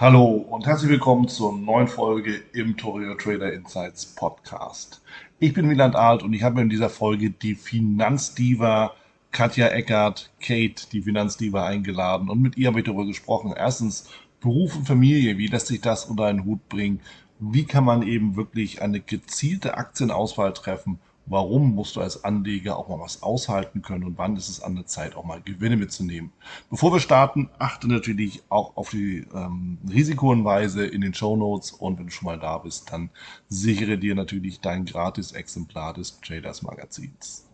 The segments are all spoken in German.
Hallo und herzlich willkommen zur neuen Folge im Torio Trader Insights Podcast. Ich bin Wieland Alt und ich habe in dieser Folge die Finanzdiva Katja Eckert, Kate, die Finanzdiva, eingeladen und mit ihr habe ich darüber gesprochen. Erstens Beruf und Familie, wie lässt sich das unter einen Hut bringen? Wie kann man eben wirklich eine gezielte Aktienauswahl treffen Warum musst du als Anleger auch mal was aushalten können und wann ist es an der Zeit, auch mal Gewinne mitzunehmen? Bevor wir starten, achte natürlich auch auf die ähm, Risikohinweise in den Show Notes und wenn du schon mal da bist, dann sichere dir natürlich dein gratis Exemplar des Traders Magazins.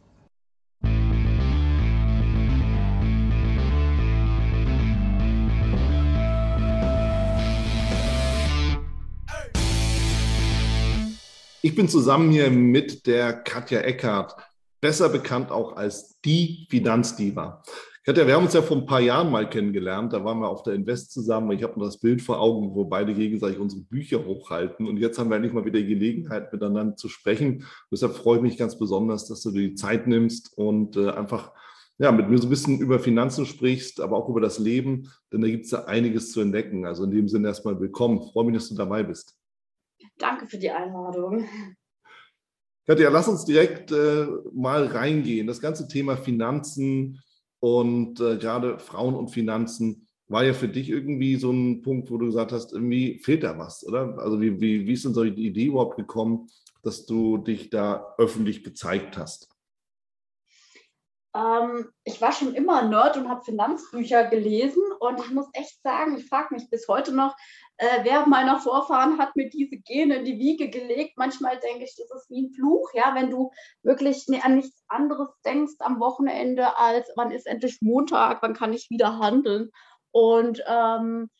Ich bin zusammen hier mit der Katja Eckhardt, besser bekannt auch als die Finanzdiva. Katja, wir haben uns ja vor ein paar Jahren mal kennengelernt. Da waren wir auf der Invest zusammen. Ich habe noch das Bild vor Augen, wo beide gegenseitig unsere Bücher hochhalten. Und jetzt haben wir endlich mal wieder die Gelegenheit, miteinander zu sprechen. Deshalb freue ich mich ganz besonders, dass du dir die Zeit nimmst und äh, einfach ja, mit mir so ein bisschen über Finanzen sprichst, aber auch über das Leben, denn da gibt es ja einiges zu entdecken. Also in dem Sinne erstmal willkommen. Ich freue mich, dass du dabei bist. Danke für die Einladung. Katja, lass uns direkt äh, mal reingehen. Das ganze Thema Finanzen und äh, gerade Frauen und Finanzen war ja für dich irgendwie so ein Punkt, wo du gesagt hast, irgendwie fehlt da was, oder? Also wie, wie, wie ist denn so die Idee überhaupt gekommen, dass du dich da öffentlich gezeigt hast? Ähm, ich war schon immer Nerd und habe Finanzbücher gelesen und ich muss echt sagen, ich frage mich bis heute noch, äh, wer meiner Vorfahren hat mir diese Gene in die Wiege gelegt? Manchmal denke ich, das ist wie ein Fluch, ja, wenn du wirklich an nichts anderes denkst am Wochenende als wann ist endlich Montag, wann kann ich wieder handeln? Und ähm,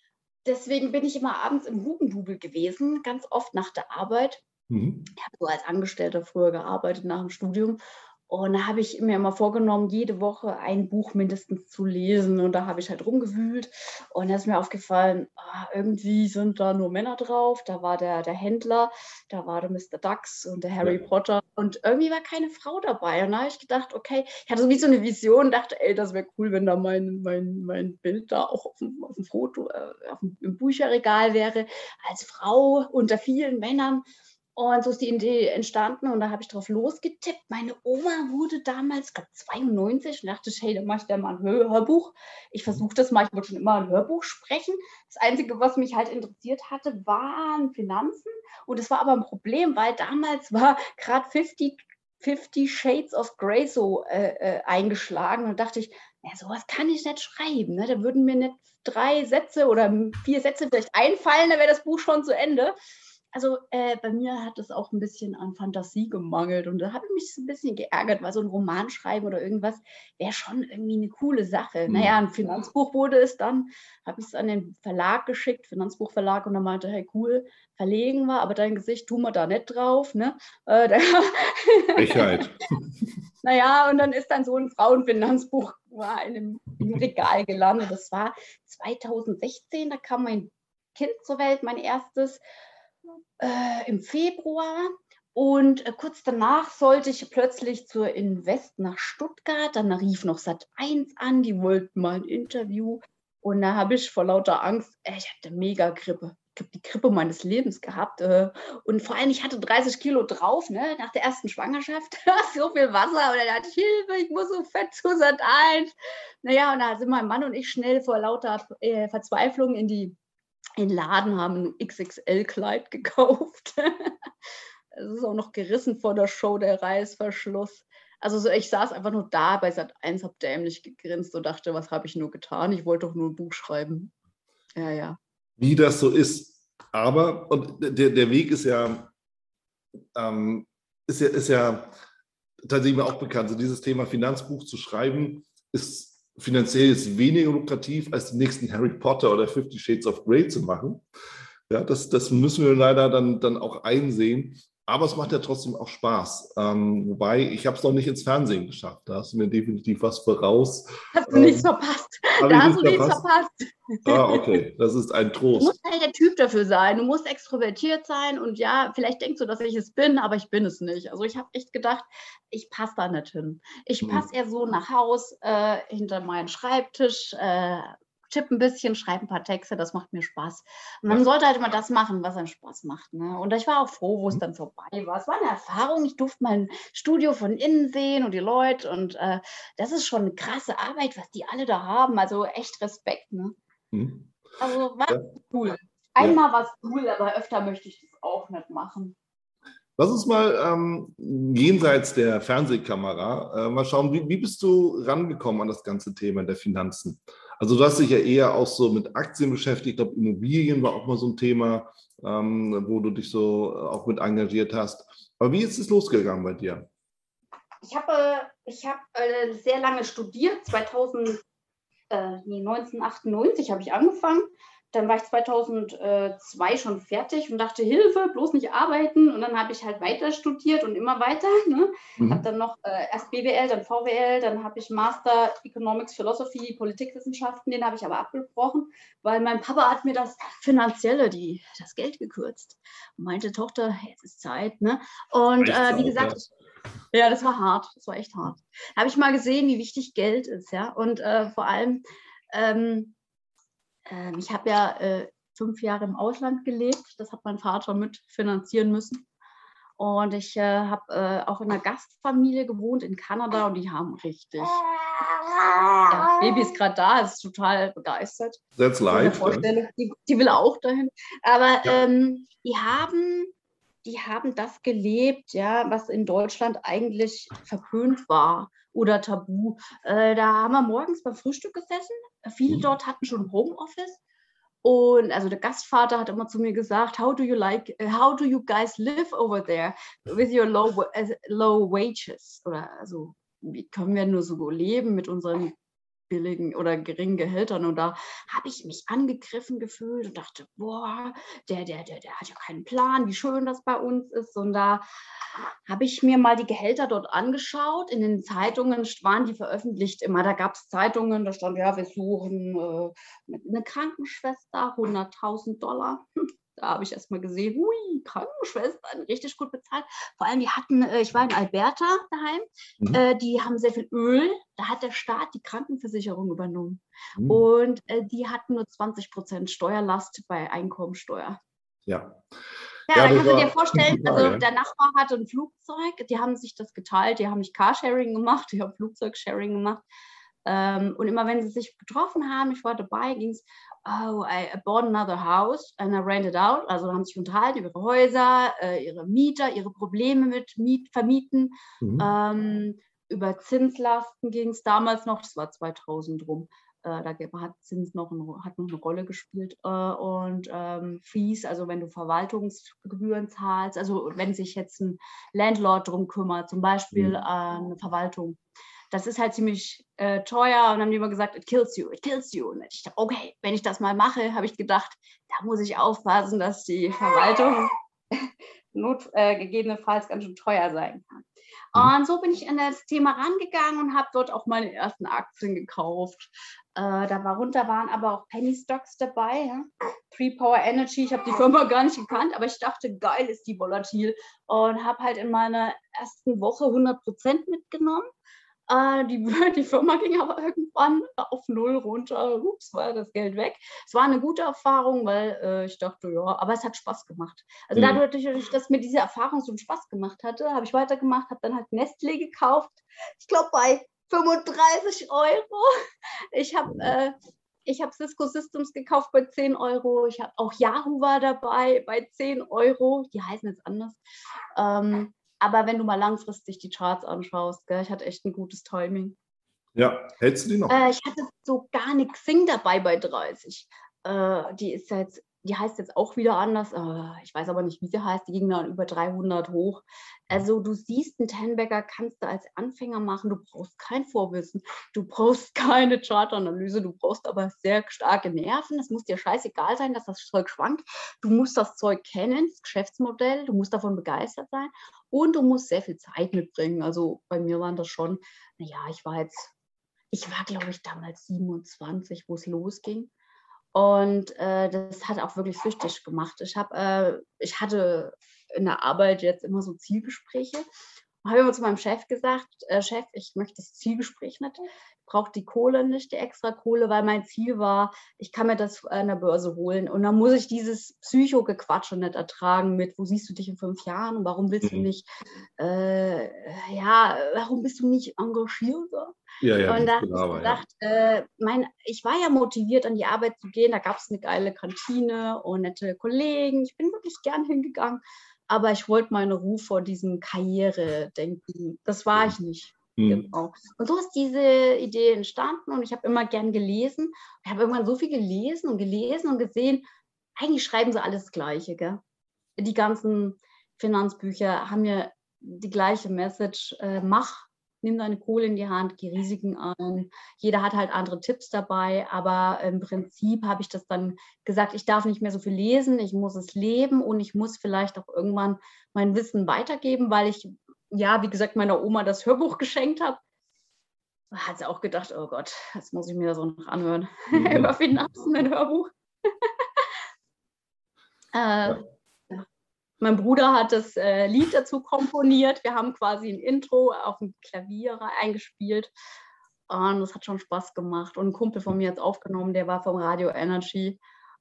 deswegen bin ich immer abends im Hugendubel gewesen, ganz oft nach der Arbeit. Mhm. Ich habe so als Angestellter früher gearbeitet nach dem Studium und da habe ich mir immer vorgenommen, jede Woche ein Buch mindestens zu lesen. Und da habe ich halt rumgewühlt. Und da ist mir aufgefallen, ah, irgendwie sind da nur Männer drauf. Da war der, der Händler, da war der Mr. Dux und der Harry ja. Potter. Und irgendwie war keine Frau dabei. Und da habe ich gedacht, okay, ich hatte so wie so eine Vision, dachte, ey, das wäre cool, wenn da mein, mein, mein Bild da auch auf dem, auf dem Foto, äh, auf dem, im Bücherregal wäre, als Frau unter vielen Männern. Und so ist die Idee entstanden und da habe ich drauf losgetippt. Meine Oma wurde damals, ich glaube 92 und dachte, hey, dann mache ich da mal ein Hörbuch. Ich mhm. versuche das mal, ich wollte schon immer ein Hörbuch sprechen. Das Einzige, was mich halt interessiert hatte, waren Finanzen. Und das war aber ein Problem, weil damals war gerade 50, 50 Shades of Grey so äh, äh, eingeschlagen und dachte ich, ja, sowas kann ich nicht schreiben. Ne? Da würden mir nicht drei Sätze oder vier Sätze vielleicht einfallen, dann wäre das Buch schon zu Ende also äh, bei mir hat es auch ein bisschen an Fantasie gemangelt und da habe ich mich ein bisschen geärgert, weil so ein Roman schreiben oder irgendwas wäre schon irgendwie eine coole Sache. Mhm. Naja, ein Finanzbuch wurde es dann, habe ich es an den Verlag geschickt, Finanzbuchverlag, und er meinte, hey cool, verlegen wir, aber dein Gesicht tun wir da nicht drauf. Ne? Äh, Frechheit. naja, und dann ist dann so ein Frauenfinanzbuch war in einem Regal gelandet. Das war 2016, da kam mein Kind zur Welt, mein erstes äh, im Februar. Und äh, kurz danach sollte ich plötzlich zur Invest nach Stuttgart. Dann rief noch Sat 1 an, die wollten mal ein Interview. Und da habe ich vor lauter Angst, äh, ich hatte mega Grippe. Ich habe die Grippe meines Lebens gehabt. Äh, und vor allem, ich hatte 30 Kilo drauf, ne, nach der ersten Schwangerschaft. so viel Wasser. Und dann hatte ich Hilfe, ich muss so fett zu Sat 1. Naja, und da sind mein Mann und ich schnell vor lauter äh, Verzweiflung in die in Laden haben ein XXL-Kleid gekauft. es ist auch noch gerissen vor der Show, der Reißverschluss. Also so, ich saß einfach nur da bei Sat 1, hab dämlich gegrinst und dachte, was habe ich nur getan? Ich wollte doch nur ein Buch schreiben. Ja, ja. Wie das so ist. Aber, und der, der Weg ist ja, ähm, ist ja, ist ja tatsächlich auch bekannt. Also dieses Thema Finanzbuch zu schreiben, ist finanziell ist weniger lukrativ, als den nächsten Harry Potter oder Fifty Shades of Grey zu machen. Ja, das, das müssen wir leider dann, dann auch einsehen. Aber es macht ja trotzdem auch Spaß. Ähm, wobei, ich habe es noch nicht ins Fernsehen geschafft. Da hast du mir definitiv was voraus. Hast du ähm, nichts verpasst. Da hast du nichts verpasst. Ah, okay. Das ist ein Trost. Du musst halt der Typ dafür sein. Du musst extrovertiert sein. Und ja, vielleicht denkst du, dass ich es bin, aber ich bin es nicht. Also ich habe echt gedacht, ich passe da nicht hin. Ich hm. passe eher so nach Haus, äh, hinter meinen Schreibtisch, äh, tippe ein bisschen, schreibe ein paar Texte, das macht mir Spaß. Und man sollte halt immer das machen, was einem Spaß macht. Ne? Und ich war auch froh, wo es mhm. dann vorbei war. Es war eine Erfahrung, ich durfte mein Studio von innen sehen und die Leute und äh, das ist schon eine krasse Arbeit, was die alle da haben. Also echt Respekt. Ne? Mhm. Also war ja. cool. Einmal ja. war es cool, aber öfter möchte ich das auch nicht machen. Lass uns mal ähm, jenseits der Fernsehkamera äh, mal schauen, wie, wie bist du rangekommen an das ganze Thema der Finanzen? Also du hast dich ja eher auch so mit Aktien beschäftigt. Ich glaube, Immobilien war auch mal so ein Thema, ähm, wo du dich so äh, auch mit engagiert hast. Aber wie ist es losgegangen bei dir? Ich habe ich hab, äh, sehr lange studiert. 2000, äh, nee, 1998 habe ich angefangen dann war ich 2002 schon fertig und dachte, Hilfe, bloß nicht arbeiten. Und dann habe ich halt weiter studiert und immer weiter. Ne? Mhm. Habe dann noch äh, erst BWL, dann VWL, dann habe ich Master Economics, Philosophy, Politikwissenschaften. Den habe ich aber abgebrochen, weil mein Papa hat mir das Finanzielle, die, das Geld gekürzt. Und meinte, Tochter, jetzt ist Zeit. Ne? Und äh, wie gesagt, ja. ja, das war hart. Das war echt hart. Da habe ich mal gesehen, wie wichtig Geld ist. ja. Und äh, vor allem, ähm, ähm, ich habe ja äh, fünf Jahre im Ausland gelebt. Das hat mein Vater mitfinanzieren müssen. Und ich äh, habe äh, auch in einer Gastfamilie gewohnt in Kanada und die haben richtig. Ja, Baby ist gerade da, ist total begeistert. That's live. Die, die, will auch dahin. Aber ja. ähm, die haben die haben das gelebt, ja, was in Deutschland eigentlich verpönt war oder tabu. Äh, da haben wir morgens beim Frühstück gesessen. Viele mhm. dort hatten schon Homeoffice. Und also der Gastvater hat immer zu mir gesagt, how do you like, uh, how do you guys live over there with your low, uh, low wages? Oder also, wie können wir nur so leben mit unseren billigen oder geringen Gehältern. Und da habe ich mich angegriffen gefühlt und dachte, boah, der, der, der, der hat ja keinen Plan, wie schön das bei uns ist. Und da habe ich mir mal die Gehälter dort angeschaut. In den Zeitungen waren die veröffentlicht immer. Da gab es Zeitungen, da stand, ja, wir suchen äh, eine Krankenschwester, 100.000 Dollar. Da habe ich erst mal gesehen, hui, Krankenschwestern, richtig gut bezahlt. Vor allem, die hatten, äh, ich war in Alberta daheim, mhm. äh, die haben sehr viel Öl. Da hat der Staat die Krankenversicherung übernommen. Mhm. Und äh, die hatten nur 20 Prozent Steuerlast bei Einkommensteuer. Ja. Ja, ja da kannst du dir vorstellen, also der Nachbar hatte ein Flugzeug, die haben sich das geteilt, die haben nicht Carsharing gemacht, die haben Flugzeugsharing gemacht. Ähm, und immer wenn sie sich getroffen haben, ich war dabei, ging es, oh, I bought another house and I rented out. Also haben sich unterhalten über ihre Häuser, äh, ihre Mieter, ihre Probleme mit Miet, Vermieten. Mhm. Ähm, über Zinslasten ging es damals noch, das war 2000 rum. Äh, da hat Zins noch, ein, hat noch eine Rolle gespielt. Äh, und ähm, Fees, also wenn du Verwaltungsgebühren zahlst, also wenn sich jetzt ein Landlord drum kümmert, zum Beispiel mhm. eine Verwaltung das ist halt ziemlich äh, teuer. Und dann haben die immer gesagt, it kills you, it kills you. Und ich dachte, okay, wenn ich das mal mache, habe ich gedacht, da muss ich aufpassen, dass die Verwaltung not, äh, gegebenenfalls ganz schön teuer sein kann. Mhm. Und so bin ich an das Thema rangegangen und habe dort auch meine ersten Aktien gekauft. Äh, darunter waren aber auch Penny Stocks dabei. Ja? Three Power Energy, ich habe die Firma gar nicht gekannt, aber ich dachte, geil ist die volatil. Und habe halt in meiner ersten Woche 100% mitgenommen äh, die, die Firma ging aber irgendwann auf Null runter. Ups, war das Geld weg. Es war eine gute Erfahrung, weil äh, ich dachte, ja, aber es hat Spaß gemacht. Also mhm. dadurch, dass mir diese Erfahrung so einen Spaß gemacht hatte, habe ich weitergemacht, habe dann halt Nestle gekauft. Ich glaube bei 35 Euro. Ich habe äh, ich habe Cisco Systems gekauft bei 10 Euro. Ich habe auch Yahoo war dabei bei 10 Euro. Die heißen jetzt anders. Ähm, aber wenn du mal langfristig die Charts anschaust, gell, ich hatte echt ein gutes Timing. Ja, hältst du die noch? Äh, ich hatte so gar nichts Xing dabei bei 30. Äh, die ist jetzt die heißt jetzt auch wieder anders. Äh, ich weiß aber nicht, wie sie heißt. Die ging dann über 300 hoch. Also du siehst, einen Tenbagger kannst du als Anfänger machen. Du brauchst kein Vorwissen. Du brauchst keine Chartanalyse. Du brauchst aber sehr starke Nerven. Es muss dir scheißegal sein, dass das Zeug schwankt. Du musst das Zeug kennen, das Geschäftsmodell. Du musst davon begeistert sein. Und du musst sehr viel Zeit mitbringen. Also bei mir waren das schon, naja, ich war jetzt, ich war glaube ich damals 27, wo es losging. Und äh, das hat auch wirklich süchtig gemacht. Ich, hab, äh, ich hatte in der Arbeit jetzt immer so Zielgespräche. Habe immer zu meinem Chef gesagt, äh, Chef, ich möchte das Zielgespräch nicht. Ich brauche die Kohle nicht, die extra Kohle, weil mein Ziel war, ich kann mir das an der Börse holen. Und dann muss ich dieses Psycho-Gequatsche nicht ertragen mit, wo siehst du dich in fünf Jahren und warum willst du mhm. nicht, äh, ja, warum bist du nicht engagierter? Ja, ja, und da habe ich gedacht, ja. äh, mein, ich war ja motiviert, an die Arbeit zu gehen. Da gab es eine geile Kantine und nette Kollegen. Ich bin wirklich gern hingegangen. Aber ich wollte meine Ruhe vor diesem Karriere denken. Das war ich nicht. Mhm. Genau. Und so ist diese Idee entstanden und ich habe immer gern gelesen. Ich habe irgendwann so viel gelesen und gelesen und gesehen, eigentlich schreiben sie alles Gleiche. Gell? Die ganzen Finanzbücher haben ja die gleiche Message. Äh, mach, nimm deine Kohle in die Hand, geh Risiken an. Jeder hat halt andere Tipps dabei, aber im Prinzip habe ich das dann gesagt, ich darf nicht mehr so viel lesen, ich muss es leben und ich muss vielleicht auch irgendwann mein Wissen weitergeben, weil ich, ja, wie gesagt, meiner Oma das Hörbuch geschenkt habe. Hat sie auch gedacht, oh Gott, jetzt muss ich mir das so noch anhören. Mhm. Über Finanzen ein Hörbuch. äh, ja. Mein Bruder hat das äh, Lied dazu komponiert. Wir haben quasi ein Intro auf dem Klavier eingespielt. Und das hat schon Spaß gemacht. Und ein Kumpel von mir hat es aufgenommen, der war vom Radio Energy.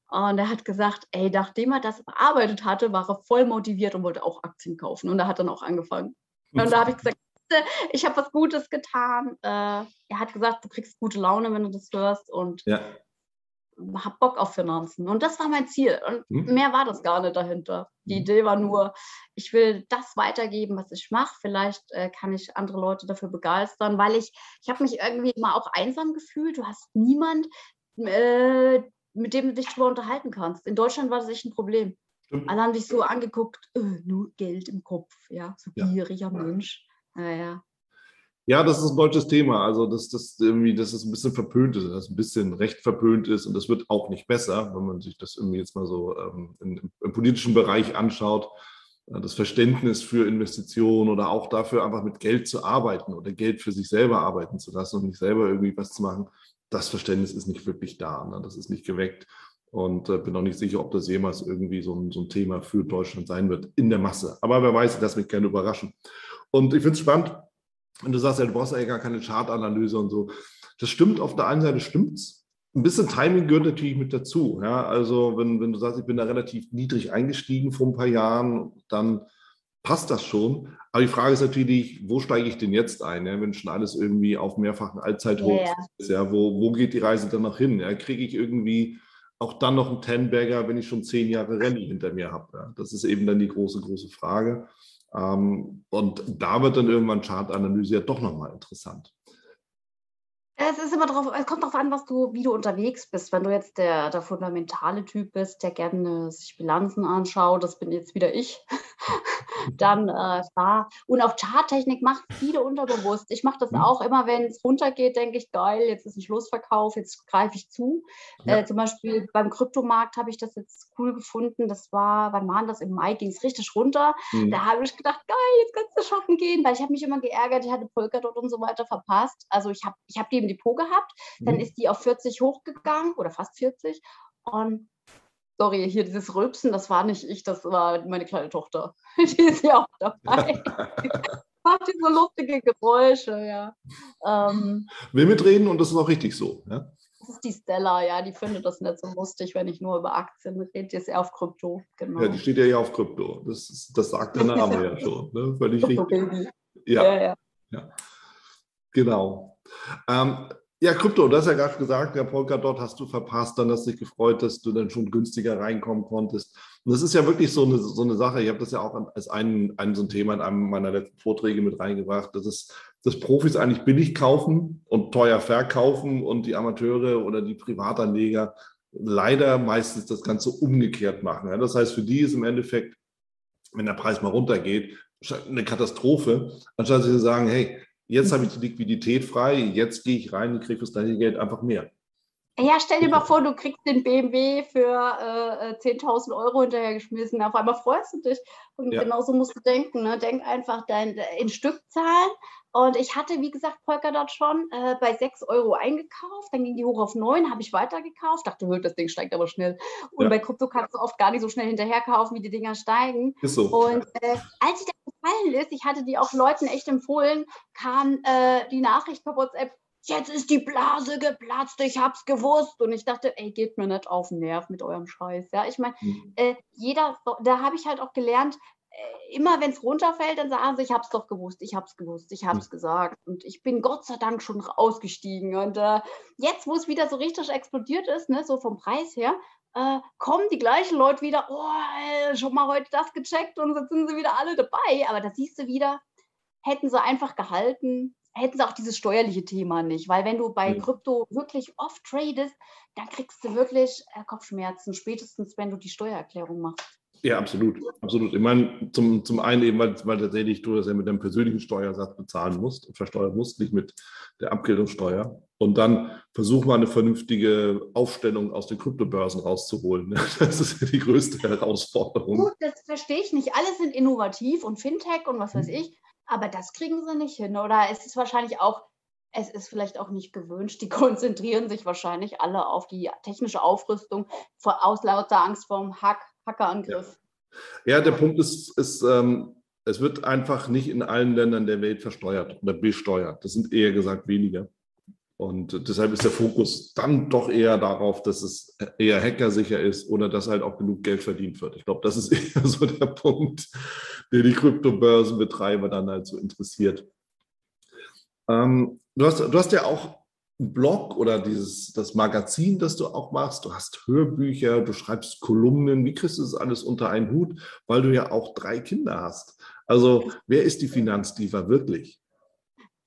Und er hat gesagt, ey, nachdem er das bearbeitet hatte, war er voll motiviert und wollte auch Aktien kaufen. Und er hat dann auch angefangen. Und da habe ich gesagt, ich habe was Gutes getan. Äh, er hat gesagt, du kriegst gute Laune, wenn du das hörst. Und ja habe Bock auf Finanzen. Und das war mein Ziel. Und hm. mehr war das gar nicht dahinter. Die hm. Idee war nur, ich will das weitergeben, was ich mache. Vielleicht äh, kann ich andere Leute dafür begeistern, weil ich, ich habe mich irgendwie immer auch einsam gefühlt. Du hast niemand, äh, mit dem du dich darüber unterhalten kannst. In Deutschland war das echt ein Problem. Alle haben dich so angeguckt, öh, nur Geld im Kopf, ja, so gieriger ja. Mensch. Naja. Ja, das ist ein deutsches Thema. Also, dass das irgendwie, dass es ein bisschen verpönt ist, dass es ein bisschen recht verpönt ist und das wird auch nicht besser, wenn man sich das irgendwie jetzt mal so ähm, in, im politischen Bereich anschaut. Das Verständnis für Investitionen oder auch dafür, einfach mit Geld zu arbeiten oder Geld für sich selber arbeiten zu lassen und nicht selber irgendwie was zu machen, das Verständnis ist nicht wirklich da. Ne? Das ist nicht geweckt. Und äh, bin auch nicht sicher, ob das jemals irgendwie so ein, so ein Thema für Deutschland sein wird in der Masse. Aber wer weiß, das mich gerne überraschen. Und ich finde es spannend, und du sagst ja, du brauchst ja gar keine Chartanalyse und so. Das stimmt, auf der einen Seite stimmt's. Ein bisschen Timing gehört natürlich mit dazu. Ja, also wenn, wenn du sagst, ich bin da relativ niedrig eingestiegen vor ein paar Jahren, dann passt das schon. Aber die Frage ist natürlich, wo steige ich denn jetzt ein, ja, wenn schon alles irgendwie auf mehrfachen Allzeithoch ja, ist? Ja, wo, wo geht die Reise dann noch hin? Ja, Kriege ich irgendwie auch dann noch einen Tenbagger, wenn ich schon zehn Jahre Rallye hinter mir habe? Ja? Das ist eben dann die große, große Frage. Ähm, und da wird dann irgendwann Chartanalyse ja doch nochmal interessant. Es ist immer drauf, es kommt darauf an, was du, wie du unterwegs bist. Wenn du jetzt der, der fundamentale Typ bist, der gerne sich Bilanzen anschaut, das bin jetzt wieder ich, dann äh, da. Und auch Charttechnik macht viele unterbewusst. Ich mache das mhm. auch immer, wenn es runtergeht, denke ich, geil, jetzt ist ein Schlussverkauf, jetzt greife ich zu. Ja. Äh, zum Beispiel beim Kryptomarkt habe ich das jetzt cool gefunden. Das war, wann war das? Im Mai ging es richtig runter. Mhm. Da habe ich gedacht, geil, jetzt kannst du shoppen gehen, weil ich habe mich immer geärgert, ich hatte Polkadot und so weiter verpasst. Also ich habe ich hab die im Depot gehabt, dann mhm. ist die auf 40 hochgegangen oder fast 40 und sorry, hier dieses Rülpsen, das war nicht ich, das war meine kleine Tochter. Die ist ja auch dabei. Macht die so lustige Geräusche, ja. Ähm, Will mitreden und das ist auch richtig so, ja? Das ist die Stella, ja, die findet das nicht so lustig, wenn ich nur über Aktien rede. Die ist eher auf Krypto, genau. Ja, die steht ja hier auf Krypto. Das, ist, das sagt der Name ja schon. Ne? Völlig richtig. Ja. Ja, ja. ja. Genau. Ähm, ja, Krypto, du hast ja gerade gesagt, der Polkadot hast du verpasst, dann hast du dich gefreut, dass du dann schon günstiger reinkommen konntest. Und das ist ja wirklich so eine, so eine Sache, ich habe das ja auch als ein, ein, so ein Thema in einem meiner letzten Vorträge mit reingebracht, dass, es, dass Profis eigentlich billig kaufen und teuer verkaufen und die Amateure oder die Privatanleger leider meistens das Ganze umgekehrt machen. Ja, das heißt, für die ist im Endeffekt, wenn der Preis mal runtergeht, eine Katastrophe, anstatt sie zu sagen, hey, jetzt habe ich die Liquidität frei, jetzt gehe ich rein und kriege fürs gleiche Geld einfach mehr. Ja, stell dir mal vor, du kriegst den BMW für äh, 10.000 äh, Euro hinterhergeschmissen. Auf einmal freust du dich. Und ja. genauso musst du denken. Ne? Denk einfach dein, in Stückzahlen. Und ich hatte, wie gesagt, Polkadot schon äh, bei 6 Euro eingekauft. Dann ging die hoch auf 9, habe ich weitergekauft. Dachte, das Ding steigt aber schnell. Und ja. bei Krypto kannst du oft gar nicht so schnell hinterher kaufen, wie die Dinger steigen. Ist so. Und äh, als ich da gefallen ist, ich hatte die auch Leuten echt empfohlen, kam äh, die Nachricht per WhatsApp, jetzt ist die Blase geplatzt, ich hab's gewusst. Und ich dachte, ey, geht mir nicht auf den Nerv mit eurem Scheiß. Ja, ich meine, mhm. äh, jeder, da habe ich halt auch gelernt, äh, immer wenn es runterfällt, dann sagen sie, ich hab's doch gewusst, ich hab's gewusst, ich hab's mhm. gesagt. Und ich bin Gott sei Dank schon ausgestiegen. Und äh, jetzt, wo es wieder so richtig explodiert ist, ne, so vom Preis her, äh, kommen die gleichen Leute wieder, oh, ey, schon mal heute das gecheckt und jetzt sind sie wieder alle dabei. Aber da siehst du wieder, hätten sie einfach gehalten, hätten sie auch dieses steuerliche Thema nicht. Weil wenn du bei ja. Krypto wirklich oft tradest, dann kriegst du wirklich äh, Kopfschmerzen, spätestens wenn du die Steuererklärung machst. Ja, absolut. Absolut. Ich meine, zum, zum einen eben, weil, weil tatsächlich du das ja mit deinem persönlichen Steuersatz bezahlen musst und versteuern musst, nicht mit der Abgeltungssteuer. Und dann versuch mal eine vernünftige Aufstellung aus den Kryptobörsen rauszuholen. Das ist ja die größte Herausforderung. Gut, das verstehe ich nicht. Alle sind innovativ und Fintech und was weiß mhm. ich. Aber das kriegen sie nicht hin. Oder es ist wahrscheinlich auch, es ist vielleicht auch nicht gewünscht. Die konzentrieren sich wahrscheinlich alle auf die technische Aufrüstung vor, aus lauter Angst vor dem Hack, Hackerangriff. Ja. ja. der Punkt ist, ist ähm, es wird einfach nicht in allen Ländern der Welt versteuert oder besteuert. Das sind eher gesagt weniger. Und deshalb ist der Fokus dann doch eher darauf, dass es eher hackersicher ist oder dass halt auch genug Geld verdient wird. Ich glaube, das ist eher so der Punkt, der die Kryptobörsenbetreiber dann halt so interessiert. Ähm, du, hast, du hast ja auch Blog oder dieses, das Magazin, das du auch machst. Du hast Hörbücher, du schreibst Kolumnen. Wie kriegst du das alles unter einen Hut? Weil du ja auch drei Kinder hast. Also, wer ist die Finanzdiva wirklich?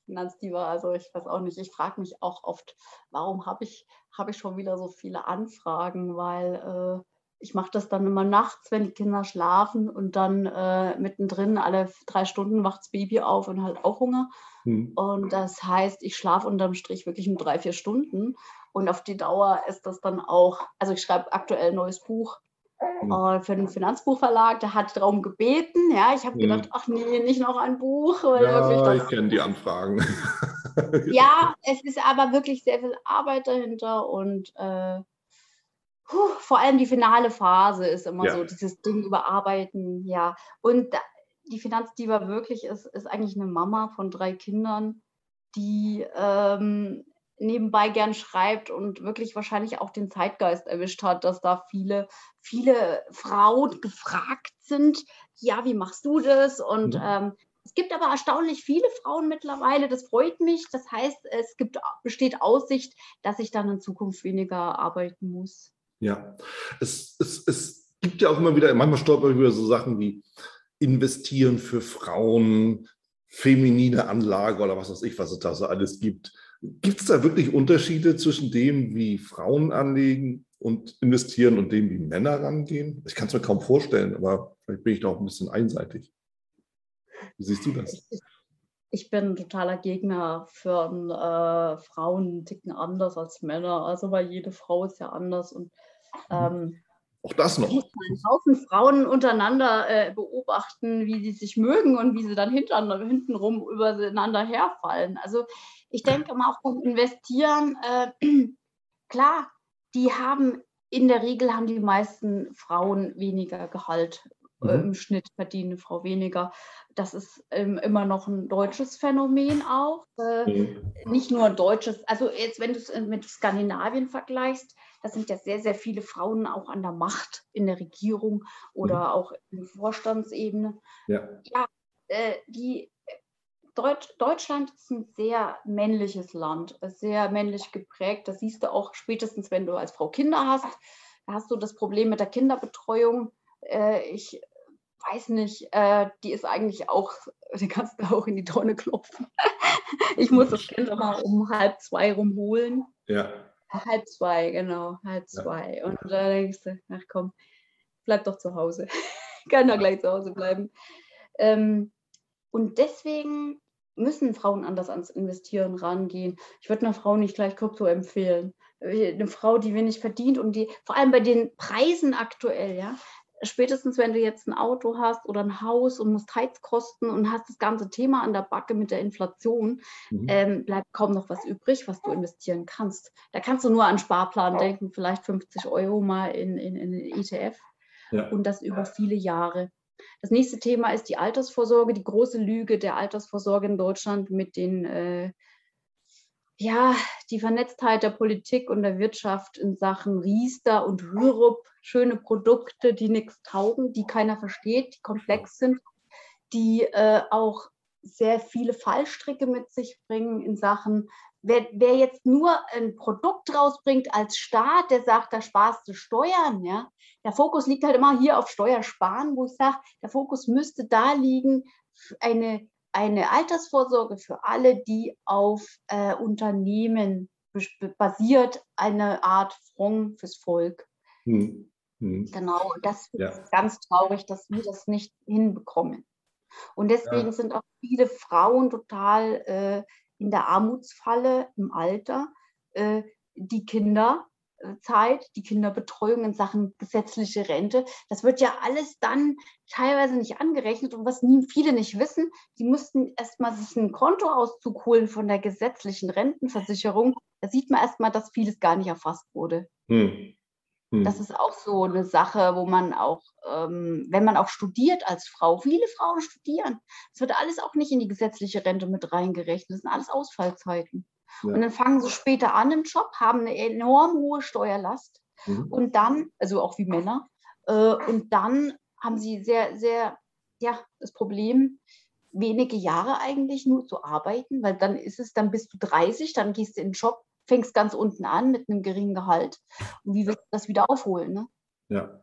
Finanzdiva. Also ich weiß auch nicht, ich frage mich auch oft, warum habe ich, hab ich schon wieder so viele Anfragen, weil äh, ich mache das dann immer nachts, wenn die Kinder schlafen und dann äh, mittendrin alle drei Stunden wacht das Baby auf und halt auch Hunger. Hm. Und das heißt, ich schlafe unterm Strich wirklich nur drei, vier Stunden. Und auf die Dauer ist das dann auch, also ich schreibe aktuell ein neues Buch äh, für den Finanzbuchverlag, der hat darum gebeten. Ja, ich habe gedacht, ach nee, nicht noch ein Buch. ja, ich kenne die Anfragen. ja, es ist aber wirklich sehr viel Arbeit dahinter und äh, puh, vor allem die finale Phase ist immer ja. so, dieses Ding überarbeiten, ja. Und die Finanzdiva wirklich ist, ist eigentlich eine Mama von drei Kindern, die ähm, nebenbei gern schreibt und wirklich wahrscheinlich auch den Zeitgeist erwischt hat, dass da viele, viele Frauen gefragt sind, ja, wie machst du das? Und mhm. ähm, es gibt aber erstaunlich viele Frauen mittlerweile, das freut mich. Das heißt, es gibt, besteht Aussicht, dass ich dann in Zukunft weniger arbeiten muss. Ja, es, es, es gibt ja auch immer wieder, manchmal stolper ich über so Sachen wie investieren für Frauen, feminine Anlage oder was weiß ich, was es da so alles gibt. Gibt es da wirklich Unterschiede zwischen dem, wie Frauen anlegen und investieren und dem, wie Männer rangehen? Ich kann es mir kaum vorstellen, aber vielleicht bin ich da auch ein bisschen einseitig. Wie siehst du das? Ich bin totaler Gegner für äh, Frauen ticken anders als Männer. Also weil jede Frau ist ja anders und ähm, auch das noch. Einen Haufen Frauen untereinander äh, beobachten, wie sie sich mögen und wie sie dann hintenrum übereinander herfallen. Also ich denke mal auch beim Investieren, äh, klar, die haben in der Regel haben die meisten Frauen weniger Gehalt. Äh, mhm. Im Schnitt verdient eine Frau weniger. Das ist ähm, immer noch ein deutsches Phänomen auch. Äh, mhm. Nicht nur ein deutsches, also jetzt, wenn du es mit Skandinavien vergleichst, da sind ja sehr, sehr viele Frauen auch an der Macht in der Regierung oder mhm. auch in Vorstandsebene. Ja, ja äh, die Deutsch, Deutschland ist ein sehr männliches Land, sehr männlich geprägt. Das siehst du auch spätestens, wenn du als Frau Kinder hast. Da hast du das Problem mit der Kinderbetreuung. Äh, ich weiß nicht, äh, die ist eigentlich auch, die kannst du auch in die Tonne klopfen. ich muss das Kind immer um halb zwei rumholen. Ja. Halb zwei, genau, halb zwei. Ja. Und da denkst du, ach komm, bleib doch zu Hause. Kann doch gleich zu Hause bleiben. Ähm, und deswegen müssen Frauen anders ans Investieren rangehen. Ich würde einer Frau nicht gleich Krypto empfehlen. Eine Frau, die wenig verdient und die, vor allem bei den Preisen aktuell, ja, spätestens wenn du jetzt ein Auto hast oder ein Haus und musst Heizkosten und hast das ganze Thema an der Backe mit der Inflation, mhm. ähm, bleibt kaum noch was übrig, was du investieren kannst. Da kannst du nur an Sparplan denken, vielleicht 50 Euro mal in, in, in den ETF ja. und das über viele Jahre. Das nächste Thema ist die Altersvorsorge, die große Lüge der Altersvorsorge in Deutschland mit den äh, ja, die Vernetztheit der Politik und der Wirtschaft in Sachen Riester und Rürup, schöne Produkte, die nichts taugen, die keiner versteht, die komplex sind, die äh, auch sehr viele Fallstricke mit sich bringen in Sachen, wer, wer, jetzt nur ein Produkt rausbringt als Staat, der sagt, da sparst du Steuern, ja. Der Fokus liegt halt immer hier auf Steuersparen, wo ich sage, der Fokus müsste da liegen, eine eine Altersvorsorge für alle, die auf äh, Unternehmen basiert, eine Art Fonds fürs Volk. Hm. Hm. Genau, das ja. ist ganz traurig, dass wir das nicht hinbekommen. Und deswegen ja. sind auch viele Frauen total äh, in der Armutsfalle im Alter. Äh, die Kinder Zeit, die Kinderbetreuung in Sachen gesetzliche Rente. Das wird ja alles dann teilweise nicht angerechnet. Und was nie, viele nicht wissen, die mussten erstmal sich einen Kontoauszug holen von der gesetzlichen Rentenversicherung. Da sieht man erstmal, dass vieles gar nicht erfasst wurde. Hm. Hm. Das ist auch so eine Sache, wo man auch, ähm, wenn man auch studiert als Frau, viele Frauen studieren, es wird alles auch nicht in die gesetzliche Rente mit reingerechnet. Das sind alles Ausfallzeiten. Ja. Und dann fangen sie später an im Job, haben eine enorm hohe Steuerlast mhm. und dann, also auch wie Männer, äh, und dann haben sie sehr, sehr, ja, das Problem, wenige Jahre eigentlich nur zu arbeiten, weil dann ist es, dann bist du 30, dann gehst du in den Job, fängst ganz unten an mit einem geringen Gehalt. Und wie willst du das wieder aufholen? Ne? Ja.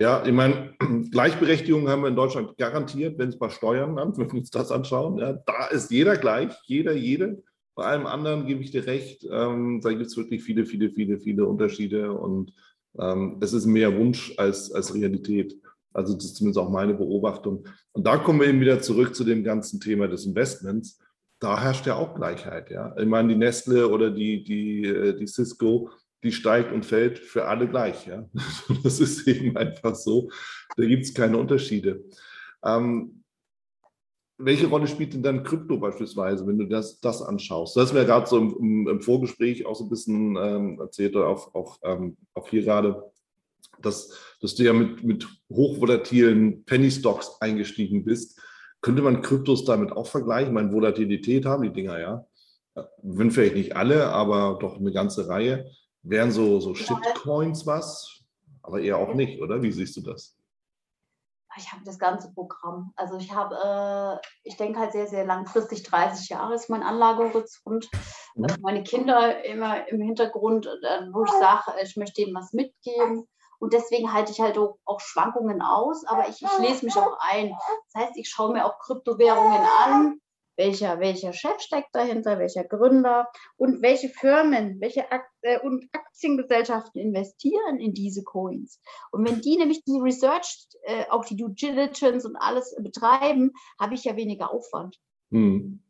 Ja, ich meine, Gleichberechtigung haben wir in Deutschland garantiert, wenn es bei Steuern an, wenn wir uns das anschauen. Ja, da ist jeder gleich, jeder, jede. Bei allem anderen gebe ich dir recht, ähm, da gibt es wirklich viele, viele, viele, viele Unterschiede und ähm, es ist mehr Wunsch als, als Realität. Also das ist zumindest auch meine Beobachtung. Und da kommen wir eben wieder zurück zu dem ganzen Thema des Investments. Da herrscht ja auch Gleichheit. Ja? Ich meine, die Nestle oder die, die, äh, die Cisco, die steigt und fällt für alle gleich. Ja? Das ist eben einfach so. Da gibt es keine Unterschiede. Ähm, welche Rolle spielt denn dann Krypto beispielsweise, wenn du das, das anschaust? Du hast mir gerade so im, im, Vorgespräch auch so ein bisschen ähm, erzählt, oder auch, auch, ähm, auch hier gerade, dass, dass du ja mit, mit hochvolatilen Penny Stocks eingestiegen bist. Könnte man Kryptos damit auch vergleichen? Ich meine, Volatilität haben die Dinger ja. Wenn vielleicht nicht alle, aber doch eine ganze Reihe. Wären so, so Shitcoins was? Aber eher auch nicht, oder? Wie siehst du das? Ich habe das ganze Programm. Also ich habe, äh, ich denke halt sehr, sehr langfristig, 30 Jahre ist mein Anlagehorizont. Also meine Kinder immer im Hintergrund, äh, wo ich sage, ich möchte ihnen was mitgeben. Und deswegen halte ich halt auch, auch Schwankungen aus, aber ich, ich lese mich auch ein. Das heißt, ich schaue mir auch Kryptowährungen an, welcher, welcher Chef steckt dahinter, welcher Gründer und welche Firmen, welche Ak äh, und Aktiengesellschaften investieren in diese Coins. Und wenn die nämlich die Research, äh, auch die Due Diligence und alles betreiben, habe ich ja weniger Aufwand. Hm.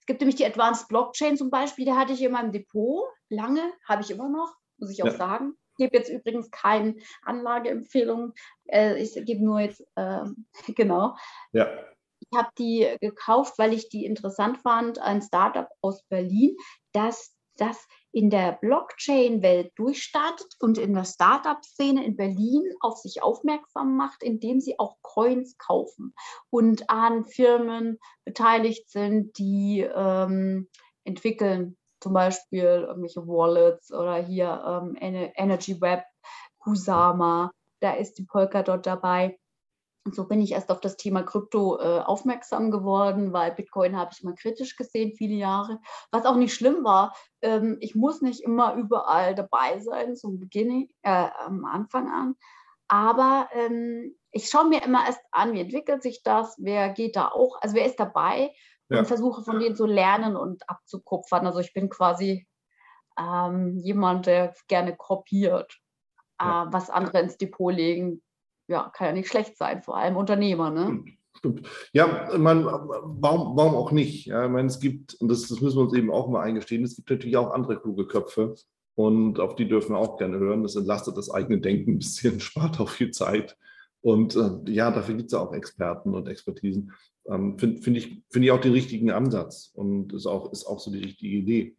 Es gibt nämlich die Advanced Blockchain zum Beispiel, die hatte ich in meinem Depot lange, habe ich immer noch, muss ich auch ja. sagen. Ich gebe jetzt übrigens keine Anlageempfehlung. Äh, ich gebe nur jetzt, äh, genau. Ja. Ich habe die gekauft, weil ich die interessant fand, ein Startup aus Berlin, das das in der Blockchain-Welt durchstartet und in der Startup-Szene in Berlin auf sich aufmerksam macht, indem sie auch Coins kaufen und an Firmen beteiligt sind, die ähm, entwickeln, zum Beispiel irgendwelche Wallets oder hier ähm, Energy Web, Kusama, da ist die Polkadot dabei. Und so bin ich erst auf das Thema Krypto äh, aufmerksam geworden, weil Bitcoin habe ich mal kritisch gesehen, viele Jahre. Was auch nicht schlimm war, ähm, ich muss nicht immer überall dabei sein, zum Beginn, äh, am Anfang an. Aber ähm, ich schaue mir immer erst an, wie entwickelt sich das, wer geht da auch, also wer ist dabei ja. und versuche von denen zu lernen und abzukupfern. Also ich bin quasi ähm, jemand, der gerne kopiert, ja. äh, was andere ins Depot legen. Ja, kann ja nicht schlecht sein, vor allem Unternehmer. Ne? Ja, man, warum, warum auch nicht? Ja, ich meine, es gibt, und das, das müssen wir uns eben auch mal eingestehen, es gibt natürlich auch andere kluge Köpfe und auf die dürfen wir auch gerne hören. Das entlastet das eigene Denken ein bisschen, spart auch viel Zeit. Und äh, ja, dafür gibt es ja auch Experten und Expertisen. Ähm, Finde find ich, find ich auch den richtigen Ansatz und ist auch, ist auch so die richtige Idee.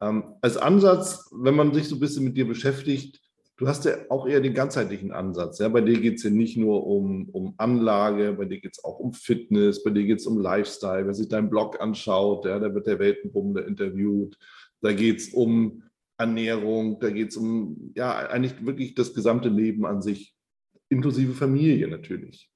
Ähm, als Ansatz, wenn man sich so ein bisschen mit dir beschäftigt, du hast ja auch eher den ganzheitlichen Ansatz. Ja? Bei dir geht es ja nicht nur um, um Anlage, bei dir geht es auch um Fitness, bei dir geht es um Lifestyle. Wer sich deinen Blog anschaut, ja, da wird der Weltenbummler interviewt. Da geht es um Ernährung, da geht es um ja eigentlich wirklich das gesamte Leben an sich, inklusive Familie natürlich.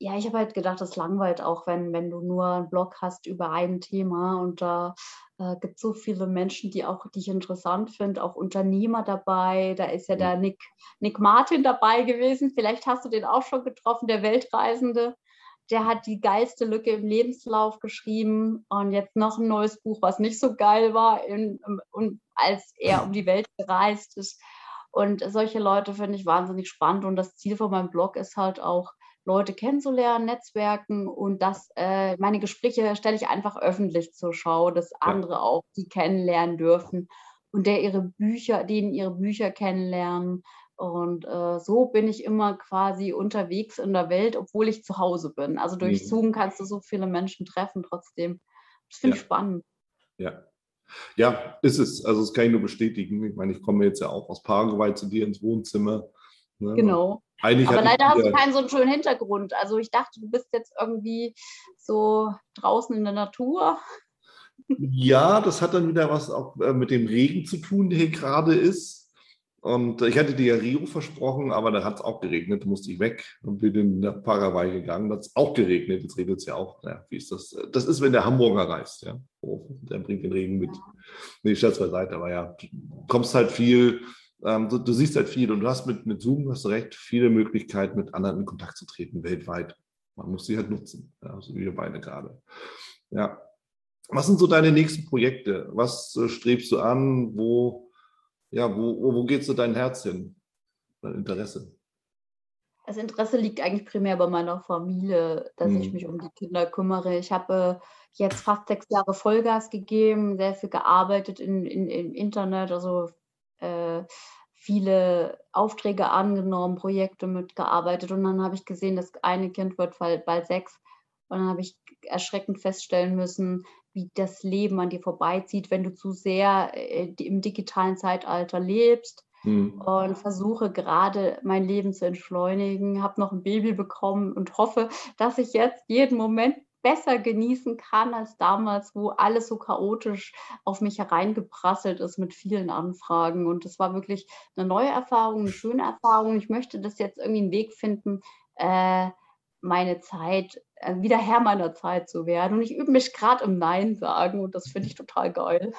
Ja, ich habe halt gedacht, das langweilt auch, wenn, wenn du nur einen Blog hast über ein Thema und da äh, gibt so viele Menschen, die auch dich interessant finden, auch Unternehmer dabei. Da ist ja der Nick, Nick Martin dabei gewesen. Vielleicht hast du den auch schon getroffen, der Weltreisende. Der hat die geilste Lücke im Lebenslauf geschrieben und jetzt noch ein neues Buch, was nicht so geil war, in, in, als er um die Welt gereist ist. Und solche Leute finde ich wahnsinnig spannend. Und das Ziel von meinem Blog ist halt auch, Leute kennenzulernen, Netzwerken und das, äh, meine Gespräche stelle ich einfach öffentlich zur Schau, dass andere auch die kennenlernen dürfen und der ihre Bücher, denen ihre Bücher kennenlernen. Und äh, so bin ich immer quasi unterwegs in der Welt, obwohl ich zu Hause bin. Also durch mhm. Zoom kannst du so viele Menschen treffen trotzdem. Das finde ja. ich spannend. Ja. Ja, ist es. Also das kann ich nur bestätigen. Ich meine, ich komme jetzt ja auch aus Paraguay zu dir ins Wohnzimmer. Ne? Genau. Eigentlich Aber leider hast du keinen so einen schönen Hintergrund. Also ich dachte, du bist jetzt irgendwie so draußen in der Natur. Ja, das hat dann wieder was auch äh, mit dem Regen zu tun, der hier gerade ist. Und ich hatte dir ja Rio versprochen, aber da hat es auch geregnet, da musste ich weg und bin in Paraguay gegangen. Da hat es auch geregnet, jetzt regnet es ja auch. Ja, wie ist das? Das ist, wenn der Hamburger reist, ja. Oh, der bringt den Regen mit. Nee, Scherz beiseite, aber ja, du kommst halt viel ähm, du, du, siehst halt viel und du hast mit, mit Zoom, hast du recht, viele Möglichkeiten, mit anderen in Kontakt zu treten, weltweit. Man muss sie halt nutzen, ja, so wie wir beide gerade. Ja. Was sind so deine nächsten Projekte? Was äh, strebst du an? Wo, ja, wo, wo, geht so dein Herz hin? Dein Interesse? Das Interesse liegt eigentlich primär bei meiner Familie, dass hm. ich mich um die Kinder kümmere. Ich habe äh, jetzt fast sechs Jahre Vollgas gegeben, sehr viel gearbeitet in, in, im Internet, also äh, viele Aufträge angenommen, Projekte mitgearbeitet und dann habe ich gesehen, das eine Kind wird bald sechs und dann habe ich erschreckend feststellen müssen, wie das Leben an dir vorbeizieht, wenn du zu sehr äh, im digitalen Zeitalter lebst. Mhm. Und versuche gerade mein Leben zu entschleunigen, habe noch ein Baby bekommen und hoffe, dass ich jetzt jeden Moment besser genießen kann als damals, wo alles so chaotisch auf mich hereingeprasselt ist mit vielen Anfragen. Und das war wirklich eine neue Erfahrung, eine schöne Erfahrung. Ich möchte das jetzt irgendwie einen Weg finden, äh, meine Zeit, äh, wieder Herr meiner Zeit zu werden. Und ich übe mich gerade im Nein sagen und das finde ich total geil.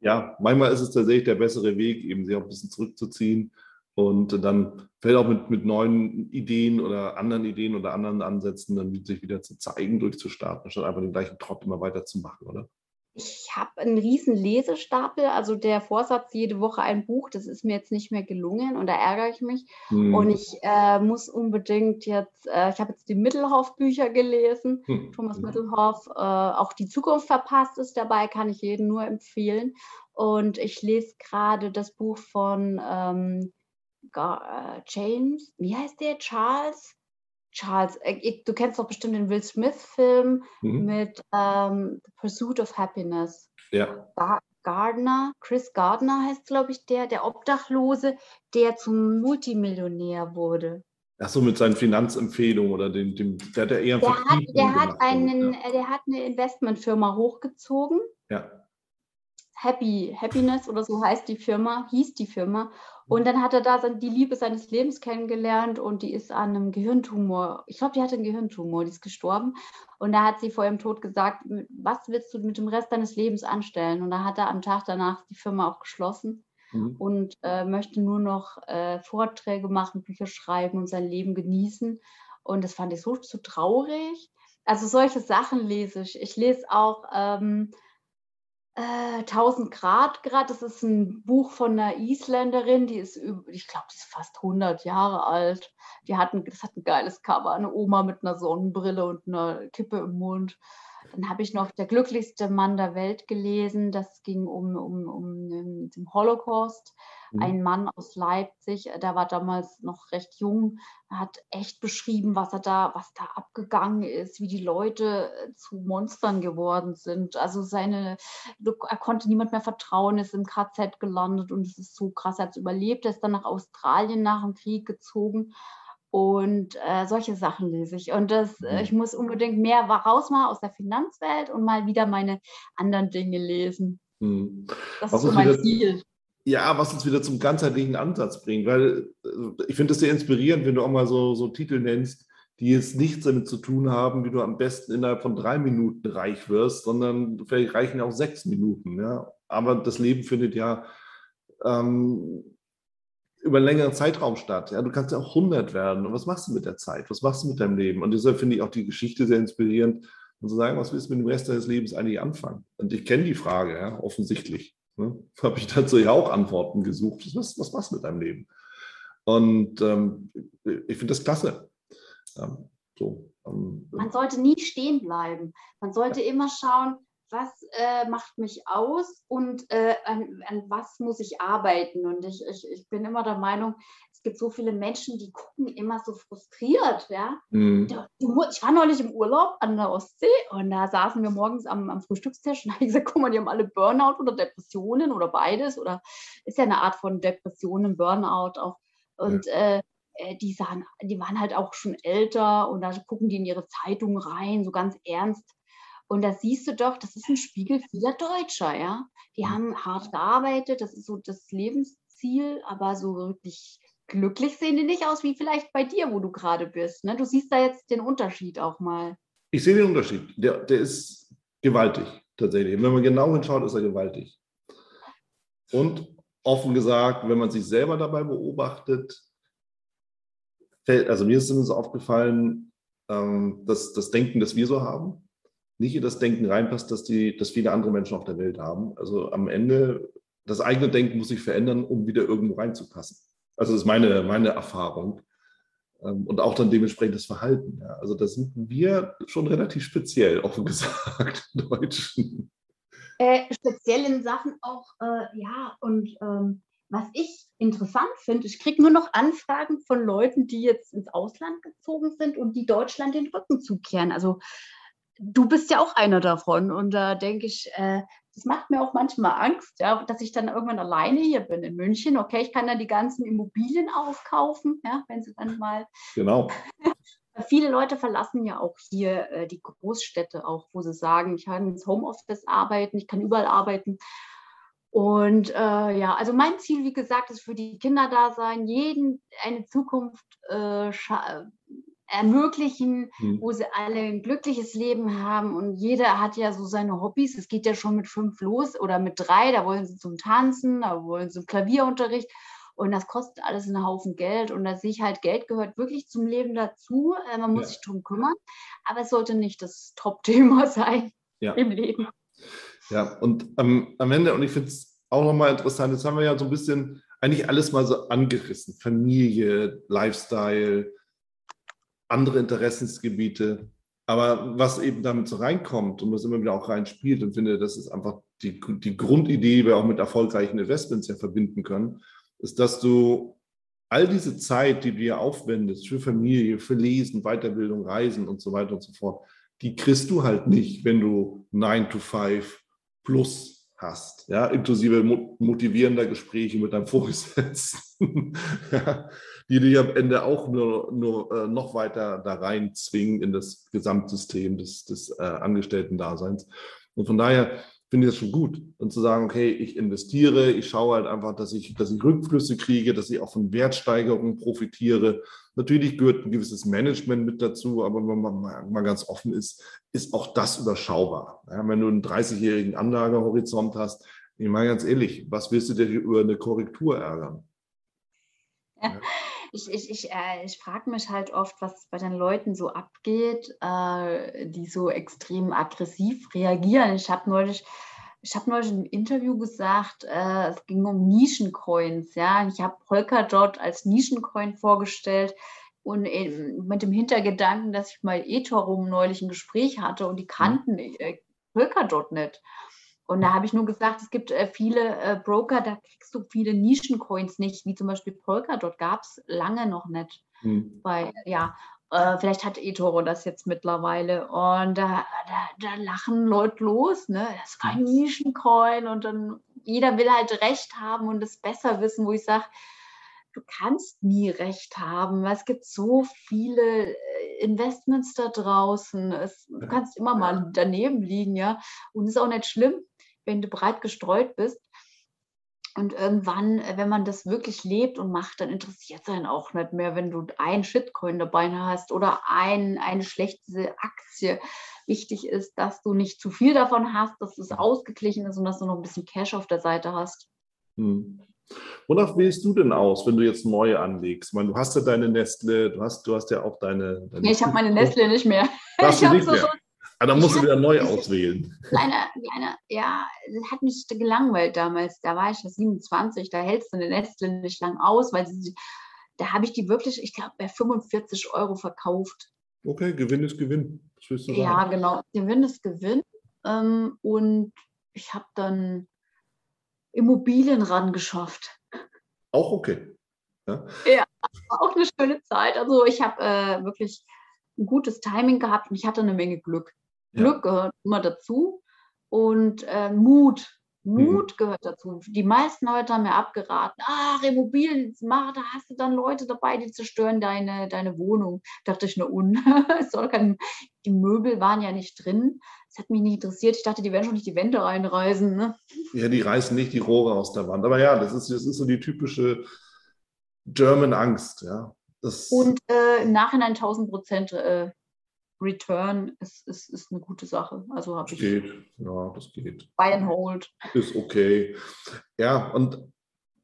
ja, manchmal ist es tatsächlich der bessere Weg, eben sich auch ein bisschen zurückzuziehen und dann fällt auch mit, mit neuen Ideen oder anderen Ideen oder anderen Ansätzen dann sich wieder zu zeigen, durchzustarten, statt einfach den gleichen Trott immer weiterzumachen, oder? Ich habe einen riesen Lesestapel, also der Vorsatz, jede Woche ein Buch, das ist mir jetzt nicht mehr gelungen und da ärgere ich mich. Hm. Und ich äh, muss unbedingt jetzt, äh, ich habe jetzt die Mittelhoff-Bücher gelesen, hm. Thomas hm. Mittelhoff, äh, auch die Zukunft verpasst ist dabei, kann ich jedem nur empfehlen. Und ich lese gerade das Buch von ähm, äh, James, wie heißt der? Charles? Charles, äh, du kennst doch bestimmt den Will Smith-Film mhm. mit ähm, The Pursuit of Happiness. Ja. Gardner, Chris Gardner heißt, glaube ich, der, der Obdachlose, der zum Multimillionär wurde. Ach so, mit seinen Finanzempfehlungen oder dem, dem der hat ja eher der hat, der hat einen, ja. der hat eine Investmentfirma hochgezogen. Ja. Happy, Happiness oder so heißt die Firma, hieß die Firma. Und dann hat er da die Liebe seines Lebens kennengelernt und die ist an einem Gehirntumor, ich glaube, die hatte einen Gehirntumor, die ist gestorben. Und da hat sie vor ihrem Tod gesagt, was willst du mit dem Rest deines Lebens anstellen? Und da hat er am Tag danach die Firma auch geschlossen mhm. und äh, möchte nur noch äh, Vorträge machen, Bücher schreiben und sein Leben genießen. Und das fand ich so, so traurig. Also solche Sachen lese ich. Ich lese auch ähm, äh, 1000 Grad Grad. Das ist ein Buch von einer Isländerin, die ist, ich glaube, die ist fast 100 Jahre alt. Die hat ein, das hat ein geiles Cover, eine Oma mit einer Sonnenbrille und einer Kippe im Mund. Dann habe ich noch Der glücklichste Mann der Welt gelesen. Das ging um, um, um den Holocaust. Mhm. Ein Mann aus Leipzig, der war damals noch recht jung, hat echt beschrieben, was er da, was da abgegangen ist, wie die Leute äh, zu Monstern geworden sind. Also seine, er konnte niemand mehr vertrauen, ist im KZ gelandet und es ist so krass, er hat es überlebt, er ist dann nach Australien nach dem Krieg gezogen und äh, solche Sachen lese ich. Und das, äh, ich muss unbedingt mehr raus mal aus der Finanzwelt und mal wieder meine anderen Dinge lesen. Mhm. Das was ist so mein wieder, Ziel. Ja, was uns wieder zum ganzheitlichen Ansatz bringt, weil äh, ich finde es sehr inspirierend, wenn du auch mal so, so Titel nennst, die jetzt nichts damit zu tun haben, wie du am besten innerhalb von drei Minuten reich wirst, sondern vielleicht reichen auch sechs Minuten. Ja? Aber das Leben findet ja ähm, über einen längeren Zeitraum statt. Ja, du kannst ja auch 100 werden. Und was machst du mit der Zeit? Was machst du mit deinem Leben? Und deshalb finde ich auch die Geschichte sehr inspirierend, und zu sagen, was willst du mit dem Rest deines Lebens eigentlich anfangen? Und ich kenne die Frage, ja, offensichtlich. Ne? Habe ich dazu ja auch Antworten gesucht. Was, was machst du mit deinem Leben? Und ähm, ich finde das klasse. Ähm, so, ähm, Man sollte nie stehen bleiben. Man sollte ja. immer schauen, was äh, macht mich aus und äh, an, an, was muss ich arbeiten. Und ich, ich, ich bin immer der Meinung, es gibt so viele Menschen, die gucken immer so frustriert. Ja? Mhm. Ich war neulich im Urlaub an der Ostsee und da saßen wir morgens am, am Frühstückstisch und habe gesagt, guck mal, die haben alle Burnout oder Depressionen oder beides oder ist ja eine Art von Depressionen, Burnout auch. Und ja. äh, äh die, sahen, die waren halt auch schon älter und da gucken die in ihre Zeitung rein, so ganz ernst. Und da siehst du doch, das ist ein Spiegel vieler Deutscher, ja. Die mhm. haben hart gearbeitet, das ist so das Lebensziel, aber so wirklich glücklich sehen die nicht aus, wie vielleicht bei dir, wo du gerade bist. Ne? Du siehst da jetzt den Unterschied auch mal. Ich sehe den Unterschied. Der, der ist gewaltig, tatsächlich. Wenn man genau hinschaut, ist er gewaltig. Und offen gesagt, wenn man sich selber dabei beobachtet, fällt, also mir ist zumindest aufgefallen, ähm, dass das Denken, das wir so haben, nicht in das Denken reinpasst, dass, die, dass viele andere Menschen auf der Welt haben. Also am Ende, das eigene Denken muss sich verändern, um wieder irgendwo reinzupassen. Also das ist meine, meine Erfahrung. Ähm, und auch dann dementsprechend das Verhalten. Ja. Also da sind wir schon relativ speziell, offen gesagt, Deutschen. Äh, speziell in Sachen auch, äh, ja, und ähm, was ich interessant finde, ich kriege nur noch Anfragen von Leuten, die jetzt ins Ausland gezogen sind und die Deutschland den Rücken zukehren. Also du bist ja auch einer davon. Und da denke ich, äh, das macht mir auch manchmal Angst, ja, dass ich dann irgendwann alleine hier bin in München. Okay, ich kann dann die ganzen Immobilien aufkaufen, ja, wenn sie dann mal. Genau. Viele Leute verlassen ja auch hier äh, die Großstädte, auch wo sie sagen, ich kann ins Homeoffice arbeiten, ich kann überall arbeiten. Und äh, ja, also mein Ziel, wie gesagt, ist für die Kinder da sein, jeden eine Zukunft äh, ermöglichen, mhm. wo sie alle ein glückliches Leben haben und jeder hat ja so seine Hobbys. Es geht ja schon mit fünf los oder mit drei, da wollen sie zum Tanzen, da wollen sie zum Klavierunterricht und das kostet alles einen Haufen Geld und da sehe ich halt, Geld gehört wirklich zum Leben dazu. Äh, man muss ja. sich darum kümmern, aber es sollte nicht das Top-Thema sein ja. im Leben. Ja, und ähm, am Ende, und ich finde es auch nochmal interessant, jetzt haben wir ja so ein bisschen eigentlich alles mal so angerissen. Familie, Lifestyle, andere Interessensgebiete. Aber was eben damit so reinkommt und was immer wieder auch reinspielt und finde, das ist einfach die, die Grundidee, die wir auch mit erfolgreichen Investments ja verbinden können, ist, dass du all diese Zeit, die du dir aufwendest für Familie, für Lesen, Weiterbildung, Reisen und so weiter und so fort, die kriegst du halt nicht, wenn du 9 to 5 plus hast, ja, inklusive motivierender Gespräche mit deinem Vorgesetzten. die dich am Ende auch nur, nur äh, noch weiter da rein zwingen in das Gesamtsystem des, des äh, Angestellten-Daseins. Und von daher finde ich das schon gut. Und zu sagen, okay, ich investiere, ich schaue halt einfach, dass ich, dass ich Rückflüsse kriege, dass ich auch von Wertsteigerungen profitiere. Natürlich gehört ein gewisses Management mit dazu, aber wenn man mal ganz offen ist, ist auch das überschaubar. Ja, wenn du einen 30-jährigen Anlagehorizont hast, ich meine ganz ehrlich, was willst du dir über eine Korrektur ärgern? Ja ich, ich, ich, äh, ich frage mich halt oft, was bei den Leuten so abgeht, äh, die so extrem aggressiv reagieren. Ich habe neulich ich habe neulich im Interview gesagt, äh, es ging um Nischencoins. Ja, ich habe Polkadot als Nischencoin vorgestellt und mit dem Hintergedanken, dass ich mal eTorum neulich ein Gespräch hatte und die kannten äh, Polkadot nicht. Und da habe ich nur gesagt, es gibt äh, viele äh, Broker, da kriegst du viele Nischencoins nicht, wie zum Beispiel Polkadot gab es lange noch nicht. Hm. Bei, ja, äh, vielleicht hat eToro das jetzt mittlerweile. Und da, da, da, lachen Leute los, ne? Das ist kein Nischencoin und dann jeder will halt Recht haben und es besser wissen, wo ich sage, du kannst nie Recht haben, weil es gibt so viele äh, Investments da draußen. Es, du kannst immer mal daneben liegen, ja. Und es ist auch nicht schlimm, wenn du breit gestreut bist. Und irgendwann, äh, wenn man das wirklich lebt und macht, dann interessiert es einen auch nicht mehr, wenn du einen Shitcoin dabei hast oder ein, eine schlechte Aktie. Wichtig ist, dass du nicht zu viel davon hast, dass es ausgeglichen ist und dass du noch ein bisschen Cash auf der Seite hast. Hm. Wonach wählst du denn aus, wenn du jetzt neue anlegst? Ich meine, du hast ja deine Nestle, du hast, du hast ja auch deine. deine nee, ich habe meine Nestle nicht mehr. Ich nicht so mehr? Ah, dann musst du wieder neu auswählen. Kleine, kleine, ja, das hat mich gelangweilt damals. Da war ich 27, da hältst du eine Nestle nicht lang aus, weil sie, da habe ich die wirklich, ich glaube, bei 45 Euro verkauft. Okay, Gewinn ist Gewinn. Ja, genau. Gewinn ist Gewinn. Ähm, und ich habe dann Immobilien rangeschafft. Auch okay. Ja, ja auch eine schöne Zeit. Also ich habe äh, wirklich ein gutes Timing gehabt und ich hatte eine Menge Glück. Ja. Glück gehört immer dazu und äh, Mut. Mut mhm. gehört dazu. Die meisten Leute haben mir abgeraten, ach, Immobilien, mach, da hast du dann Leute dabei, die zerstören deine, deine Wohnung. Dachte ich, nur un. kein, die Möbel waren ja nicht drin. Das hat mich nicht interessiert. Ich dachte, die werden schon nicht die Wände reinreißen. Ne? Ja, die reißen nicht die Rohre aus der Wand. Aber ja, das ist, das ist so die typische German Angst, ja. Das und äh, im Nachhinein 1000 Prozent äh, Return ist, ist, ist eine gute Sache. Also habe ich. Geht, ja, das geht. Buy and hold. Ist okay. Ja, und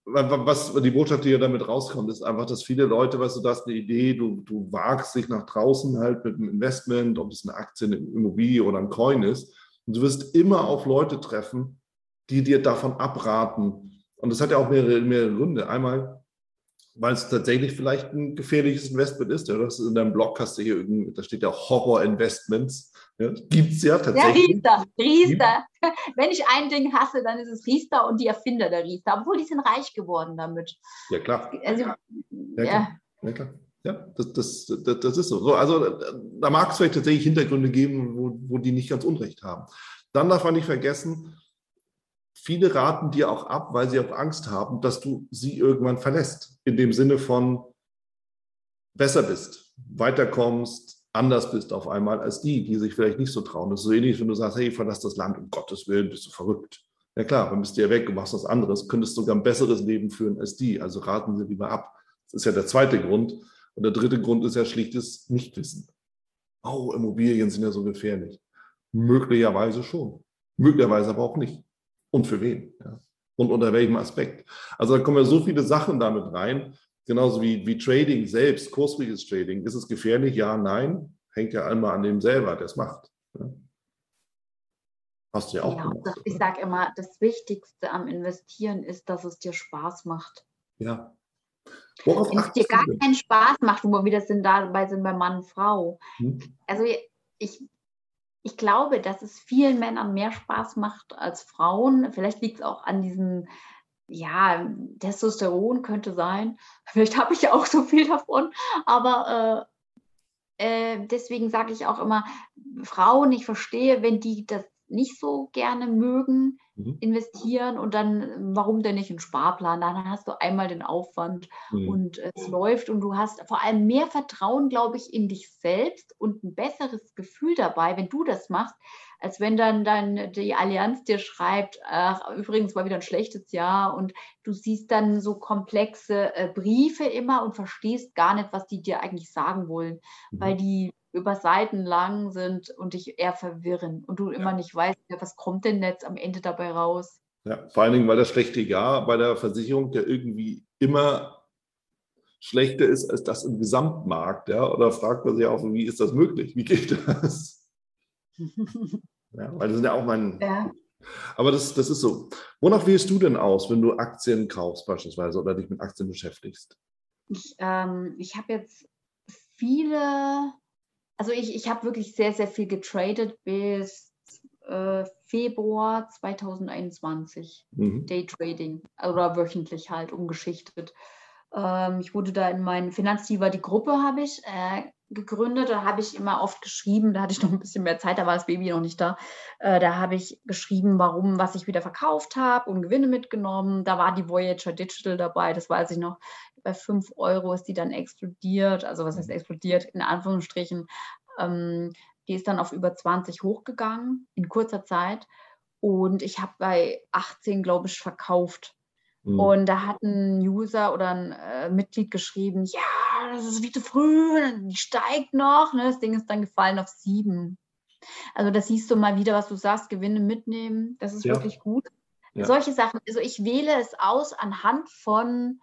was die Botschaft, die ja damit rauskommt, ist einfach, dass viele Leute, weißt du, du hast eine Idee, du, du wagst dich nach draußen halt mit einem Investment, ob es eine Aktie, eine Immobilie oder ein Coin ist. Und du wirst immer auf Leute treffen, die dir davon abraten. Und das hat ja auch mehrere, mehrere Gründe. Einmal, weil es tatsächlich vielleicht ein gefährliches Investment ist. Ja, das ist in deinem Blog hast du hier irgendwie, da steht ja Horror-Investments. Ja, Gibt es ja tatsächlich. Ja, Riester, Riester. Wenn ich ein Ding hasse, dann ist es Riester und die Erfinder der Riester. Obwohl die sind reich geworden damit. Ja, klar. Also, ja, ja. Klar. ja, klar. Ja, das, das, das, das ist so. so. Also da mag es vielleicht tatsächlich Hintergründe geben, wo, wo die nicht ganz Unrecht haben. Dann darf man nicht vergessen, viele raten dir auch ab, weil sie auch Angst haben, dass du sie irgendwann verlässt. In dem Sinne von besser bist, weiterkommst, anders bist auf einmal als die, die sich vielleicht nicht so trauen. Das ist so ähnlich, wenn du sagst, hey, verlass das Land, um Gottes Willen, bist du verrückt. Ja klar, dann bist du ja weg und machst was anderes, könntest sogar ein besseres Leben führen als die. Also raten sie lieber ab. Das ist ja der zweite Grund. Und der dritte Grund ist ja schlichtes Nichtwissen. Oh, Immobilien sind ja so gefährlich. Möglicherweise schon. Möglicherweise aber auch nicht und für wen. Ja. Und unter welchem Aspekt. Also da kommen ja so viele Sachen damit rein, genauso wie, wie Trading selbst, kursfreies Trading. Ist es gefährlich? Ja, nein. Hängt ja einmal an dem selber, der es macht. Ja. Hast du ja auch ja, gemacht. Ich sage immer, das Wichtigste am Investieren ist, dass es dir Spaß macht. Ja. Wenn es dir gar keinen Spaß macht, wo wir wieder sind, dabei sind bei Mann und Frau. Hm. Also ich ich glaube, dass es vielen Männern mehr Spaß macht als Frauen. Vielleicht liegt es auch an diesem, ja, Testosteron könnte sein. Vielleicht habe ich ja auch so viel davon. Aber äh, äh, deswegen sage ich auch immer, Frauen, ich verstehe, wenn die das nicht so gerne mögen, mhm. investieren und dann, warum denn nicht einen Sparplan? Dann hast du einmal den Aufwand mhm. und es läuft und du hast vor allem mehr Vertrauen, glaube ich, in dich selbst und ein besseres Gefühl dabei, wenn du das machst, als wenn dann, dann die Allianz dir schreibt, ach, übrigens war wieder ein schlechtes Jahr und du siehst dann so komplexe äh, Briefe immer und verstehst gar nicht, was die dir eigentlich sagen wollen, mhm. weil die über Seiten lang sind und dich eher verwirren und du immer ja. nicht weißt, was kommt denn jetzt am Ende dabei raus. Ja, vor allen Dingen, weil das schlechte Jahr bei der Versicherung ja irgendwie immer schlechter ist als das im Gesamtmarkt. Ja? Oder fragt man sich auch, wie ist das möglich? Wie geht das? ja, weil das sind ja auch mein, ja. Aber das, das ist so. Wonach wählst du denn aus, wenn du Aktien kaufst beispielsweise oder dich mit Aktien beschäftigst? Ich, ähm, ich habe jetzt viele, also ich, ich habe wirklich sehr, sehr viel getradet bis äh, Februar 2021. Mhm. Daytrading oder wöchentlich halt umgeschichtet. Ähm, ich wurde da in meinen Finanzdiva, die Gruppe habe ich äh, gegründet. Da habe ich immer oft geschrieben, da hatte ich noch ein bisschen mehr Zeit, da war das Baby noch nicht da. Äh, da habe ich geschrieben, warum, was ich wieder verkauft habe und Gewinne mitgenommen. Da war die Voyager Digital dabei, das weiß ich noch. Bei 5 Euro ist die dann explodiert, also was heißt explodiert, in Anführungsstrichen. Ähm, die ist dann auf über 20 hochgegangen in kurzer Zeit. Und ich habe bei 18, glaube ich, verkauft. Mhm. Und da hat ein User oder ein äh, Mitglied geschrieben, ja, das ist wie zu früh, die steigt noch. Ne? Das Ding ist dann gefallen auf sieben. Also das siehst du mal wieder, was du sagst, Gewinne mitnehmen, das ist ja. wirklich gut. Ja. Solche Sachen, also ich wähle es aus anhand von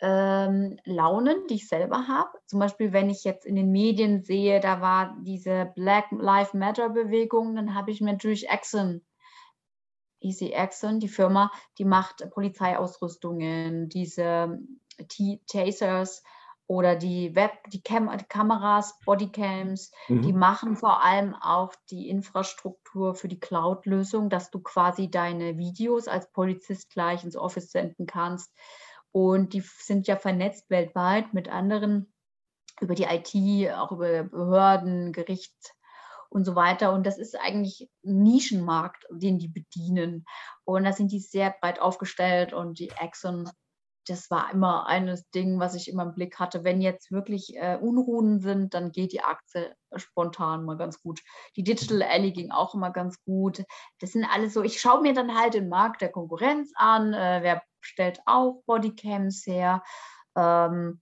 ähm, Launen, die ich selber habe. Zum Beispiel, wenn ich jetzt in den Medien sehe, da war diese Black Lives Matter Bewegung, dann habe ich mir natürlich Exxon Easy Action, die Firma, die macht Polizeiausrüstungen, diese Tasers oder die Web, die, Cam Kameras, Bodycams, mhm. die machen vor allem auch die Infrastruktur für die Cloud-Lösung, dass du quasi deine Videos als Polizist gleich ins Office senden kannst. Und die sind ja vernetzt weltweit mit anderen über die IT, auch über Behörden, Gericht, und so weiter. Und das ist eigentlich ein Nischenmarkt, den die bedienen. Und da sind die sehr breit aufgestellt und die Exxon, das war immer eines Ding, was ich immer im Blick hatte. Wenn jetzt wirklich äh, Unruhen sind, dann geht die Aktie spontan mal ganz gut. Die Digital Alley ging auch immer ganz gut. Das sind alles so, ich schaue mir dann halt den Markt der Konkurrenz an, äh, wer stellt auch Bodycams her. Ähm,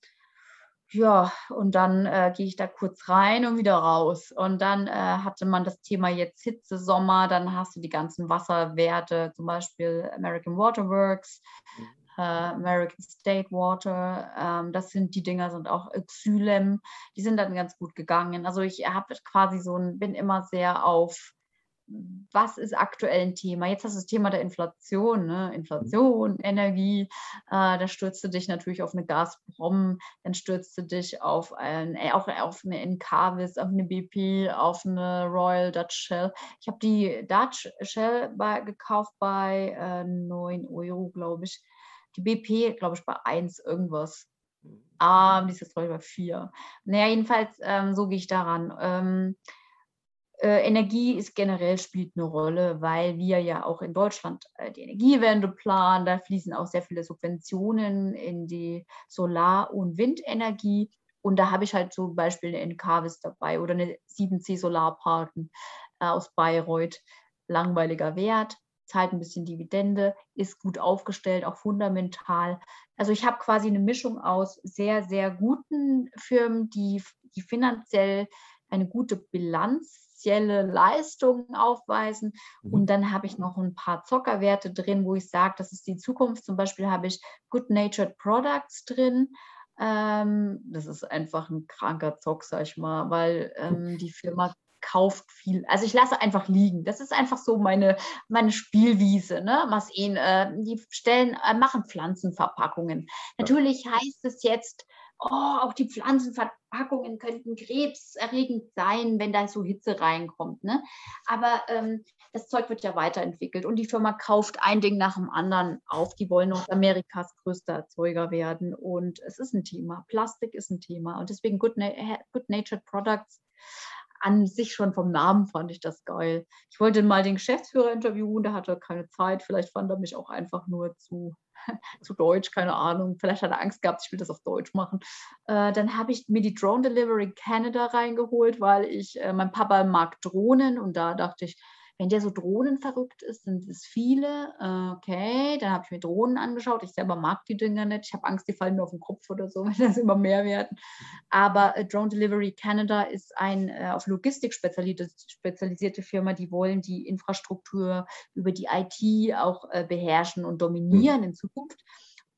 ja, und dann äh, gehe ich da kurz rein und wieder raus. Und dann äh, hatte man das Thema jetzt Hitze, Sommer, dann hast du die ganzen Wasserwerte, zum Beispiel American Water Works, mhm. äh, American State Water. Ähm, das sind die Dinger, sind auch Xylem, die sind dann ganz gut gegangen. Also ich habe quasi so ein, bin immer sehr auf was ist aktuell ein Thema? Jetzt hast du das Thema der Inflation, ne? Inflation, Energie, äh, da stürzt du dich natürlich auf eine Gazprom, dann stürzt du dich auf ein, äh, auch auf eine Encarvis, auf eine BP, auf eine Royal Dutch Shell. Ich habe die Dutch Shell bei, gekauft bei äh, 9 Euro, glaube ich. Die BP, glaube ich, bei 1 irgendwas. Ah, die ist jetzt, glaube ich, bei 4. Naja, jedenfalls, ähm, so gehe ich daran. Ähm, äh, Energie ist generell spielt eine Rolle, weil wir ja auch in Deutschland äh, die Energiewende planen. Da fließen auch sehr viele Subventionen in die Solar- und Windenergie. Und da habe ich halt zum Beispiel eine Encarvis dabei oder eine 7C Solarparken äh, aus Bayreuth. Langweiliger Wert, zahlt ein bisschen Dividende, ist gut aufgestellt, auch fundamental. Also ich habe quasi eine Mischung aus sehr, sehr guten Firmen, die, die finanziell eine gute Bilanz finanzielle Leistungen aufweisen. Mhm. Und dann habe ich noch ein paar Zockerwerte drin, wo ich sage, das ist die Zukunft. Zum Beispiel habe ich Good Natured Products drin. Ähm, das ist einfach ein kranker Zock, sag ich mal, weil ähm, die Firma kauft viel. Also ich lasse einfach liegen. Das ist einfach so meine, meine Spielwiese, ne? Maseen, äh, die stellen, äh, machen Pflanzenverpackungen. Natürlich heißt es jetzt, oh, auch die Pflanzenverpackungen könnten krebserregend sein, wenn da so Hitze reinkommt. Ne? Aber ähm, das Zeug wird ja weiterentwickelt und die Firma kauft ein Ding nach dem anderen auf. Die wollen Nordamerikas größter Erzeuger werden und es ist ein Thema. Plastik ist ein Thema und deswegen Good, Na Good Natured Products an sich schon vom Namen fand ich das geil. Ich wollte mal den Geschäftsführer interviewen, der hatte keine Zeit. Vielleicht fand er mich auch einfach nur zu zu Deutsch, keine Ahnung. Vielleicht hat er Angst gehabt, ich will das auf Deutsch machen. Äh, dann habe ich mir die Drone Delivery Canada reingeholt, weil ich, äh, mein Papa mag Drohnen und da dachte ich, wenn der so drohnenverrückt ist, sind es viele. Äh, okay, dann habe ich mir Drohnen angeschaut. Ich selber mag die Dinger nicht. Ich habe Angst, die fallen mir auf den Kopf oder so, wenn das immer mehr werden. Aber äh, Drone Delivery Canada ist eine äh, auf Logistik spezialisierte Firma. Die wollen die Infrastruktur über die IT auch beherrschen und dominieren mhm. in Zukunft.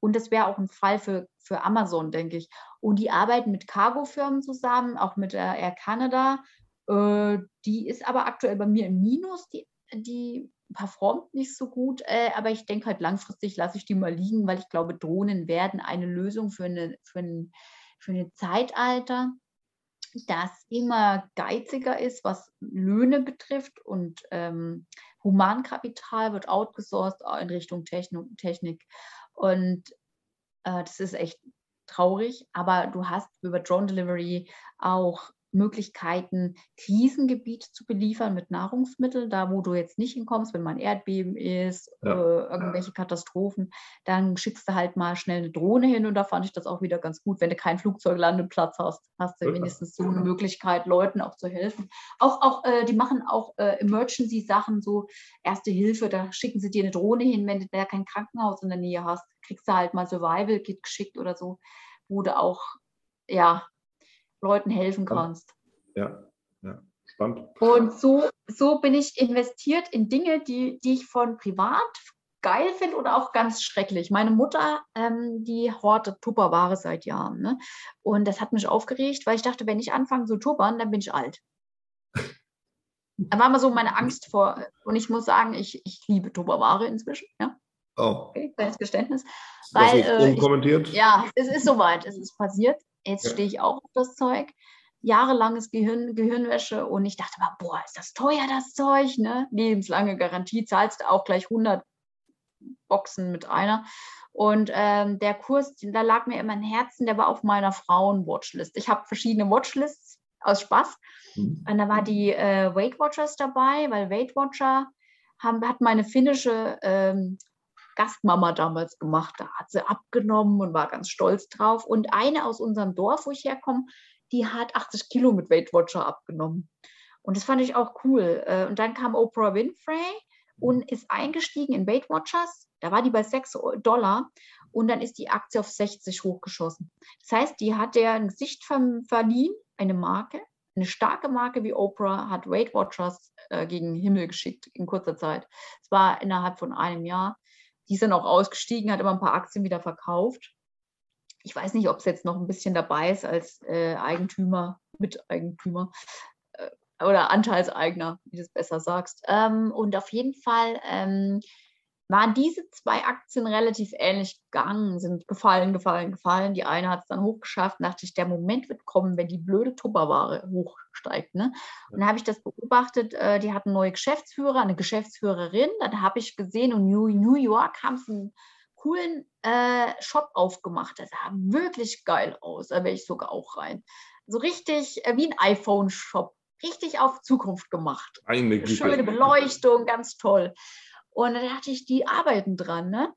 Und das wäre auch ein Fall für, für Amazon, denke ich. Und die arbeiten mit Cargo-Firmen zusammen, auch mit Air Canada äh, die ist aber aktuell bei mir im Minus, die die performt nicht so gut, äh, aber ich denke halt langfristig lasse ich die mal liegen, weil ich glaube, Drohnen werden eine Lösung für, eine, für, ein, für ein Zeitalter, das immer geiziger ist, was Löhne betrifft und ähm, Humankapital wird outgesourced in Richtung Technik. Und äh, das ist echt traurig, aber du hast über Drone Delivery auch Möglichkeiten, Krisengebiete zu beliefern mit Nahrungsmitteln, da wo du jetzt nicht hinkommst, wenn mal ein Erdbeben ist, ja. äh, irgendwelche Katastrophen, dann schickst du halt mal schnell eine Drohne hin und da fand ich das auch wieder ganz gut. Wenn du keinen Flugzeuglandeplatz hast, hast du ja. wenigstens so eine Möglichkeit, Leuten auch zu helfen. Auch, auch äh, die machen auch äh, Emergency-Sachen, so Erste Hilfe, da schicken sie dir eine Drohne hin, wenn du da kein Krankenhaus in der Nähe hast, kriegst du halt mal Survival-Kit geschickt oder so, wo du auch ja, Leuten helfen kannst. Ja, ja, spannend. Und so, so bin ich investiert in Dinge, die, die ich von privat geil finde oder auch ganz schrecklich. Meine Mutter, ähm, die hortet Tupperware seit Jahren. Ne? Und das hat mich aufgeregt, weil ich dachte, wenn ich anfange zu tuppern, dann bin ich alt. Da war mal so meine Angst vor. Und ich muss sagen, ich, ich liebe Tupperware inzwischen. Ja? Oh. Okay, kleines Geständnis. Weil, äh, unkommentiert? Ich, ja, es ist soweit, es ist passiert. Jetzt ja. stehe ich auch auf das Zeug. Jahrelanges Gehirn, Gehirnwäsche und ich dachte mal, boah, ist das teuer, das Zeug, ne? Lebenslange Garantie, zahlst du auch gleich 100 Boxen mit einer. Und ähm, der Kurs, da lag mir immer ein Herzen, der war auf meiner Frauen-Watchlist. Ich habe verschiedene Watchlists aus Spaß. Mhm. Und da war die äh, Weight Watchers dabei, weil Weight Watcher haben, hat meine finnische ähm, Gastmama damals gemacht. Da hat sie abgenommen und war ganz stolz drauf. Und eine aus unserem Dorf, wo ich herkomme, die hat 80 Kilo mit Weight Watcher abgenommen. Und das fand ich auch cool. Äh, und dann kam Oprah Winfrey und ist eingestiegen in Weight Watchers. Da war die bei 6 Dollar und dann ist die Aktie auf 60 hochgeschossen. Das heißt, die hat der ein Gesicht verliehen, eine Marke, eine starke Marke wie Oprah hat Weight Watchers äh, gegen den Himmel geschickt in kurzer Zeit. Es war innerhalb von einem Jahr. Die ist dann auch ausgestiegen, hat immer ein paar Aktien wieder verkauft. Ich weiß nicht, ob es jetzt noch ein bisschen dabei ist als äh, Eigentümer, Miteigentümer äh, oder Anteilseigner, wie du es besser sagst. Ähm, und auf jeden Fall ähm, waren diese zwei Aktien relativ ähnlich gegangen, sind gefallen, gefallen, gefallen. Die eine hat es dann hochgeschafft, dachte ich, der Moment wird kommen, wenn die blöde Tupperware hochsteigt. Ne? Und dann habe ich das beobachtet, äh, die hatten neue Geschäftsführer, eine Geschäftsführerin. Dann habe ich gesehen, und New, New York haben sie einen coolen äh, Shop aufgemacht. Das sah wirklich geil aus. Da wäre ich sogar auch rein. So richtig äh, wie ein iPhone-Shop. Richtig auf Zukunft gemacht. Eine Schöne Beleuchtung, ganz toll. Und dann dachte ich, die arbeiten dran. Ne?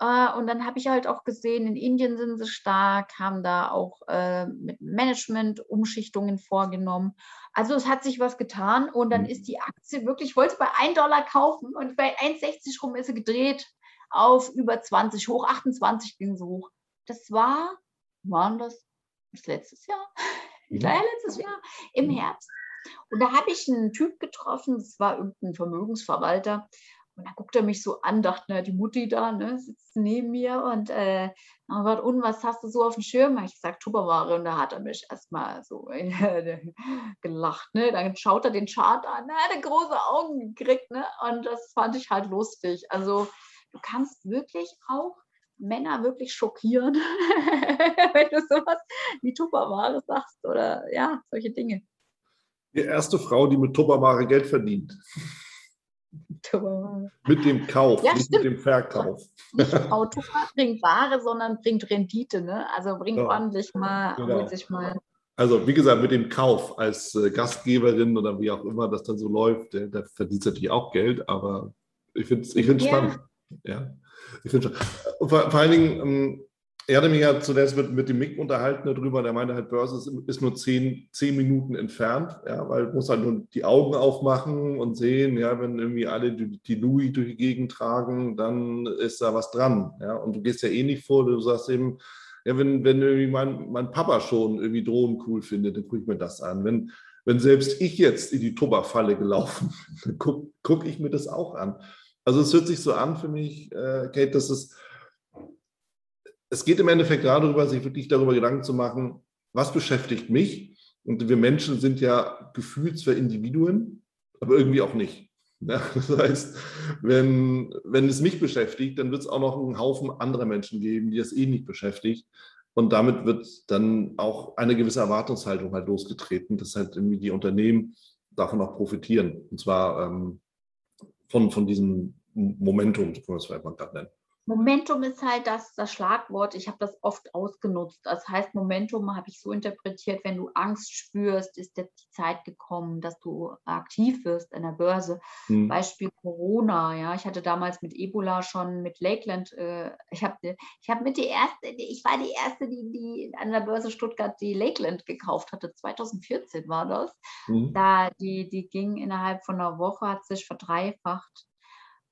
Äh, und dann habe ich halt auch gesehen, in Indien sind sie stark, haben da auch äh, mit Management Umschichtungen vorgenommen. Also es hat sich was getan und dann mhm. ist die Aktie wirklich, ich wollte es bei 1 Dollar kaufen und bei 1,60 rum ist sie gedreht auf über 20 hoch, 28 ging sie hoch. Das war, waren das, das letztes Jahr? Mhm. Ja, letztes Jahr im mhm. Herbst. Und da habe ich einen Typ getroffen, das war irgendein Vermögensverwalter, und dann guckt er mich so an, dachte, na, die Mutti da, ne, sitzt neben mir und äh, gesagt, und was hast du so auf dem Schirm? Ich gesagt, Tupperware. Und da hat er mich erstmal so gelacht. Ne? Dann schaut er den Chart an, er hat große Augen gekriegt. Ne? Und das fand ich halt lustig. Also du kannst wirklich auch Männer wirklich schockieren, wenn du sowas wie Tupperware sagst oder ja, solche Dinge. Die erste Frau, die mit Tupperware Geld verdient. Mit dem Kauf, ja, nicht stimmt. mit dem Verkauf. Nicht Auto bringt Ware, sondern bringt Rendite, ne? Also bringt ja. ordentlich mal, genau. holt sich mal. Also wie gesagt, mit dem Kauf als äh, Gastgeberin oder wie auch immer das dann so läuft, da, da verdient natürlich auch Geld, aber ich finde es ich ja. spannend. Ja, ich finde schon. Vor, vor allen Dingen, ähm, er hatte mich ja zuletzt mit, mit dem Mick unterhalten darüber, der meinte halt, Börse ist, ist nur zehn, zehn Minuten entfernt, ja, weil du musst halt nur die Augen aufmachen und sehen, ja, wenn irgendwie alle die, die Louis durch die Gegend tragen, dann ist da was dran, ja, und du gehst ja eh nicht vor, du sagst eben, ja, wenn, wenn irgendwie mein, mein Papa schon irgendwie Drohnen cool findet, dann gucke ich mir das an. Wenn, wenn selbst ich jetzt in die Tupperfalle gelaufen bin, dann gucke guck ich mir das auch an. Also es hört sich so an für mich, äh, Kate, dass es es geht im Endeffekt darüber, sich wirklich darüber Gedanken zu machen, was beschäftigt mich? Und wir Menschen sind ja gefühlsvoll Individuen, aber irgendwie auch nicht. Ja, das heißt, wenn, wenn es mich beschäftigt, dann wird es auch noch einen Haufen anderer Menschen geben, die es eh nicht beschäftigt. Und damit wird dann auch eine gewisse Erwartungshaltung halt losgetreten, dass halt irgendwie die Unternehmen davon auch profitieren. Und zwar ähm, von, von diesem Momentum, so kann man es vielleicht mal gerade nennen. Momentum ist halt das, das Schlagwort. Ich habe das oft ausgenutzt. Das heißt, Momentum habe ich so interpretiert, wenn du Angst spürst, ist jetzt die Zeit gekommen, dass du aktiv wirst an der Börse. Hm. Beispiel Corona, ja. Ich hatte damals mit Ebola schon mit Lakeland, äh, ich habe ich hab mit die erste, ich war die erste, die, die an der Börse Stuttgart die Lakeland gekauft hatte. 2014 war das. Hm. Da die, die ging innerhalb von einer Woche, hat sich verdreifacht.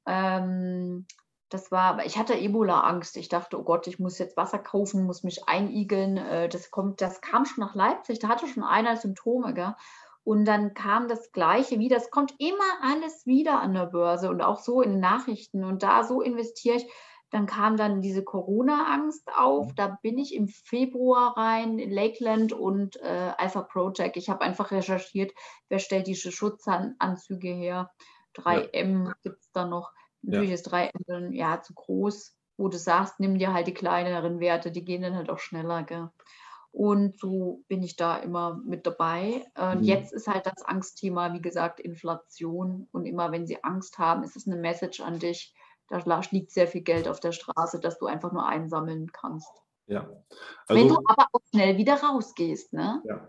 Ähm, das war, ich hatte Ebola-Angst. Ich dachte, oh Gott, ich muss jetzt Wasser kaufen, muss mich einigeln. Äh, das kommt, das kam schon nach Leipzig. Da hatte schon einer Symptome, gell? Und dann kam das Gleiche wieder. Es kommt immer alles wieder an der Börse und auch so in Nachrichten. Und da so investiere ich. Dann kam dann diese Corona-Angst auf. Mhm. Da bin ich im Februar rein, in Lakeland und äh, Alpha Project. Ich habe einfach recherchiert, wer stellt diese Schutzanzüge her. 3M ja. gibt es da noch. Natürlich ja. ist drei Inseln ja zu groß, wo du sagst, nimm dir halt die kleineren Werte, die gehen dann halt auch schneller. Gell? Und so bin ich da immer mit dabei. Und mhm. jetzt ist halt das Angstthema, wie gesagt, Inflation. Und immer wenn sie Angst haben, ist es eine Message an dich. Da liegt sehr viel Geld auf der Straße, dass du einfach nur einsammeln kannst. Ja. Also, wenn du aber auch schnell wieder rausgehst, ne? Ja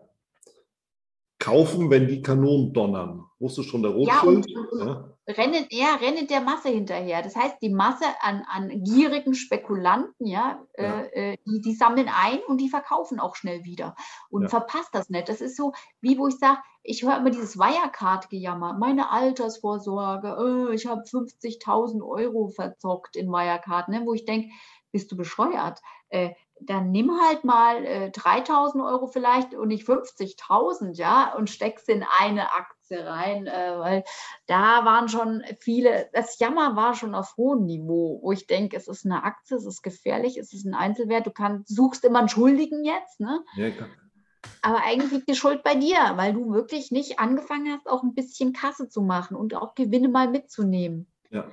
kaufen, wenn die Kanonen donnern. Wusstest du schon der Rotschild? Ja, und, ja. Rennen, ja, rennen der Masse hinterher. Das heißt, die Masse an, an gierigen Spekulanten, ja, ja. Äh, äh, die, die sammeln ein und die verkaufen auch schnell wieder und ja. verpasst das nicht. Das ist so, wie wo ich sage, ich höre immer dieses Wirecard-Gejammer, meine Altersvorsorge, oh, ich habe 50.000 Euro verzockt in Wirecard, ne, wo ich denke, bist du bescheuert? Äh, dann nimm halt mal äh, 3000 Euro vielleicht und nicht 50.000, ja, und steckst in eine Aktie rein, äh, weil da waren schon viele, das Jammer war schon auf hohem Niveau, wo ich denke, es ist eine Aktie, es ist gefährlich, es ist ein Einzelwert, du kannst, suchst immer einen Schuldigen jetzt, ne? Ja, klar. Aber eigentlich liegt die Schuld bei dir, weil du wirklich nicht angefangen hast, auch ein bisschen Kasse zu machen und auch Gewinne mal mitzunehmen. Ja.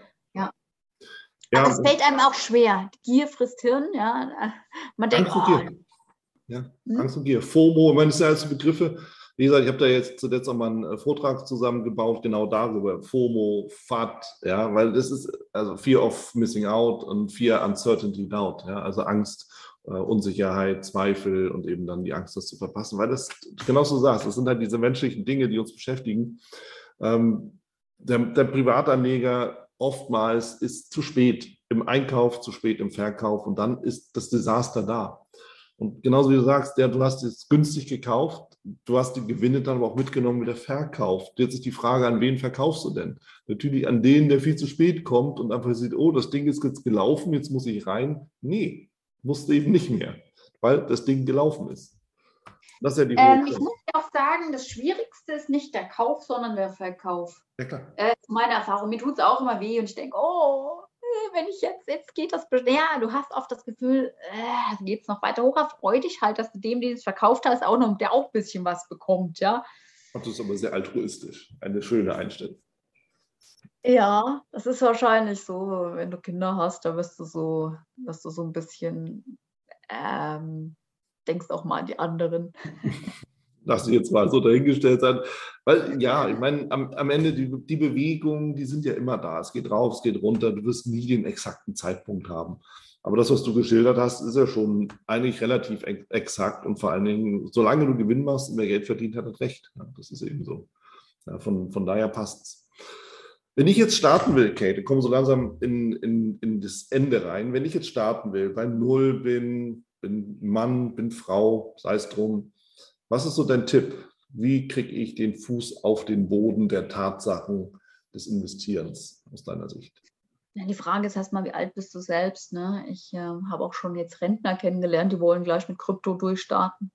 Ja, Aber es fällt einem auch schwer. Gier frisst Hirn, ja. Man denkt, Angst und Gier. Oh. Ja, hm? Angst und Gier. FOMO, ich meine, das sind alles Begriffe. Wie gesagt, ich habe da jetzt zuletzt auch mal einen äh, Vortrag zusammengebaut, genau darüber. FOMO, FAT, ja, weil das ist also Fear of Missing Out und Fear Uncertainty Doubt, ja, also Angst, äh, Unsicherheit, Zweifel und eben dann die Angst, das zu verpassen, weil das, genau so sagst, das sind halt diese menschlichen Dinge, die uns beschäftigen. Ähm, der, der Privatanleger oftmals ist zu spät im Einkauf, zu spät im Verkauf und dann ist das Desaster da. Und genauso wie du sagst, der, du hast es günstig gekauft, du hast die Gewinne dann aber auch mitgenommen wieder verkauft. Jetzt ist die Frage, an wen verkaufst du denn? Natürlich an den, der viel zu spät kommt und einfach sieht, oh, das Ding ist jetzt gelaufen, jetzt muss ich rein. Nee, musste eben nicht mehr, weil das Ding gelaufen ist. Das ist ja die ähm, auch sagen, das Schwierigste ist nicht der Kauf, sondern der Verkauf. Ja, klar. Äh, meine Erfahrung. Mir tut es auch immer weh und ich denke, oh, wenn ich jetzt, jetzt geht das, ja, du hast oft das Gefühl, äh, geht es noch weiter hoch, freu dich halt, dass du dem, den es verkauft hast, auch noch, der auch ein bisschen was bekommt, ja. Das ist aber sehr altruistisch, eine schöne Einstellung. Ja, das ist wahrscheinlich so, wenn du Kinder hast, da wirst du so, wirst du so ein bisschen ähm, denkst auch mal an die anderen. Lass sie jetzt mal so dahingestellt sein. Weil ja, ich meine, am, am Ende die, die Bewegungen, die sind ja immer da. Es geht rauf, es geht runter. Du wirst nie den exakten Zeitpunkt haben. Aber das, was du geschildert hast, ist ja schon eigentlich relativ exakt und vor allen Dingen, solange du Gewinn machst und mehr Geld verdient, hat er recht. Ja, das ist eben so. Ja, von, von daher passt es. Wenn ich jetzt starten will, Kate, kommen so langsam in, in, in das Ende rein. Wenn ich jetzt starten will, bei Null bin, bin Mann, bin Frau, sei es drum. Was ist so dein Tipp? Wie kriege ich den Fuß auf den Boden der Tatsachen des Investierens aus deiner Sicht? Die Frage ist erstmal, wie alt bist du selbst? Ne? Ich äh, habe auch schon jetzt Rentner kennengelernt, die wollen gleich mit Krypto durchstarten.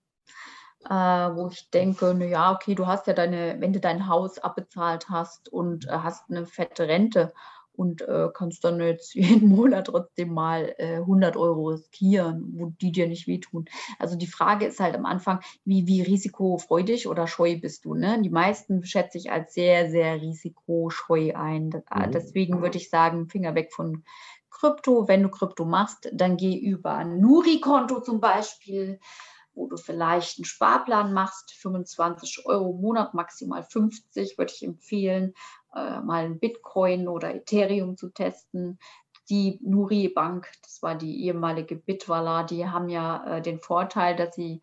Äh, wo ich denke, na ja, okay, du hast ja deine, wenn du dein Haus abbezahlt hast und äh, hast eine fette Rente und äh, kannst dann jetzt jeden Monat trotzdem mal äh, 100 Euro riskieren, wo die dir nicht wehtun. Also die Frage ist halt am Anfang, wie, wie risikofreudig oder scheu bist du? Ne? Die meisten schätze ich als sehr, sehr risikoscheu ein. Mhm. Deswegen würde ich sagen, Finger weg von Krypto. Wenn du Krypto machst, dann geh über ein Nuri-Konto zum Beispiel wo du vielleicht einen Sparplan machst, 25 Euro im Monat, maximal 50, würde ich empfehlen, äh, mal ein Bitcoin oder Ethereum zu testen. Die Nuri Bank, das war die ehemalige Bitwala, die haben ja äh, den Vorteil, dass sie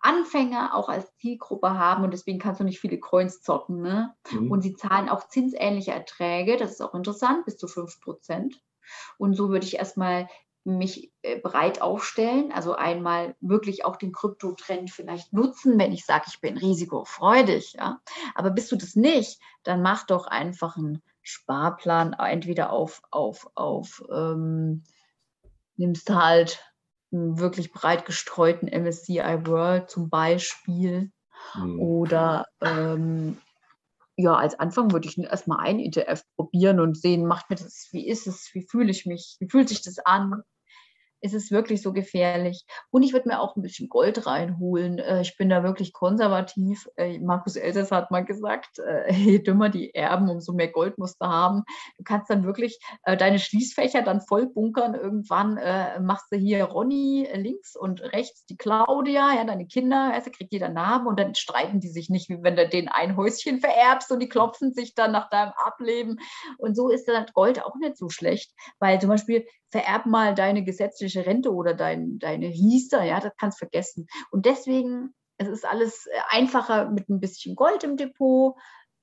Anfänger auch als Zielgruppe haben und deswegen kannst du nicht viele Coins zocken. Ne? Mhm. Und sie zahlen auch zinsähnliche Erträge, das ist auch interessant, bis zu 5 Prozent. Und so würde ich erstmal mich äh, breit aufstellen. Also einmal wirklich auch den Kryptotrend vielleicht nutzen, wenn ich sage, ich bin risikofreudig. Ja? Aber bist du das nicht, dann mach doch einfach einen Sparplan, entweder auf, auf, auf ähm, nimmst halt einen wirklich breit gestreuten MSCI World zum Beispiel. Mhm. Oder ähm, ja, als Anfang würde ich erstmal ein ETF probieren und sehen, macht mir das, wie ist es, wie fühle ich mich, wie fühlt sich das an? Ist es wirklich so gefährlich. Und ich würde mir auch ein bisschen Gold reinholen. Äh, ich bin da wirklich konservativ. Äh, Markus Elsäss hat mal gesagt, äh, je dümmer die Erben, umso mehr Gold musst du haben. Du kannst dann wirklich deine Schließfächer dann voll bunkern. Irgendwann machst du hier Ronny links und rechts die Claudia, ja, deine Kinder, also kriegt jeder Namen und dann streiten die sich nicht, wie wenn du den ein Häuschen vererbst und die klopfen sich dann nach deinem Ableben. Und so ist dann Gold auch nicht so schlecht, weil zum Beispiel vererb mal deine gesetzliche Rente oder dein, deine Riester, ja, das kannst du vergessen. Und deswegen, es ist alles äh, einfacher mit ein bisschen Gold im Depot.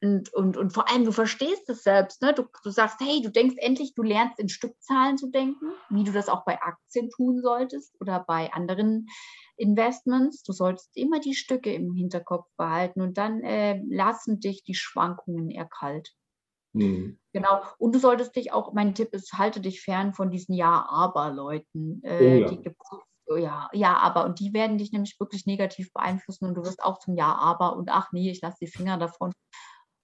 Und, und, und vor allem, du verstehst es selbst. Ne? Du, du sagst, hey, du denkst endlich, du lernst in Stückzahlen zu denken, wie du das auch bei Aktien tun solltest oder bei anderen Investments. Du solltest immer die Stücke im Hinterkopf behalten und dann äh, lassen dich die Schwankungen eher. Mhm. Genau. Und du solltest dich auch, mein Tipp ist, halte dich fern von diesen Ja-Aber-Leuten. Äh, oh ja. Die gibt oh ja, ja, aber. Und die werden dich nämlich wirklich negativ beeinflussen und du wirst auch zum Ja, aber und ach nee, ich lasse die Finger davon.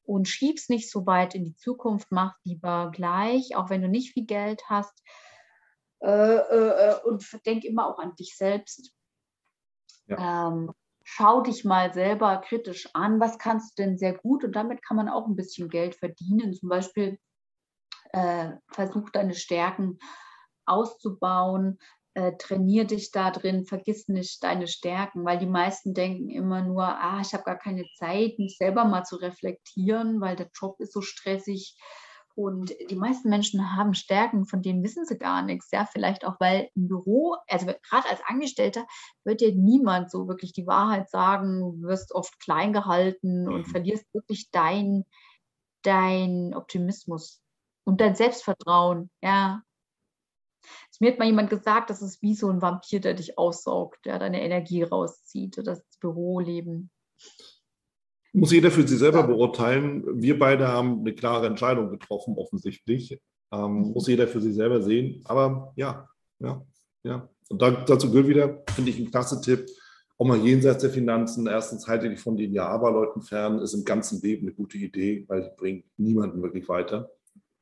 Und schieb's nicht so weit in die Zukunft, mach lieber gleich, auch wenn du nicht viel Geld hast. Äh, äh, äh und denk immer auch an dich selbst. Ja. Ähm, schau dich mal selber kritisch an, was kannst du denn sehr gut? Und damit kann man auch ein bisschen Geld verdienen. Zum Beispiel äh, versuch deine Stärken auszubauen, äh, trainier dich da drin, vergiss nicht deine Stärken, weil die meisten denken immer nur, ah, ich habe gar keine Zeit, mich selber mal zu reflektieren, weil der Job ist so stressig und die meisten Menschen haben Stärken, von denen wissen sie gar nichts. Ja, vielleicht auch, weil im Büro, also gerade als Angestellter, wird dir niemand so wirklich die Wahrheit sagen. Du wirst oft klein gehalten und mhm. verlierst wirklich dein, dein Optimismus und dein Selbstvertrauen. Ja. mir hat mal jemand gesagt, das ist wie so ein Vampir, der dich aussaugt, der deine Energie rauszieht, das Büroleben muss jeder für sich selber beurteilen. Wir beide haben eine klare Entscheidung getroffen, offensichtlich. Ähm, mhm. muss jeder für sich selber sehen. Aber ja, ja, ja. Und da, dazu gehört wieder, finde ich, ein klasse Tipp, auch mal jenseits der Finanzen. Erstens halte dich von den Ja-Aber-Leuten fern, ist im ganzen Leben eine gute Idee, weil die bringt niemanden wirklich weiter.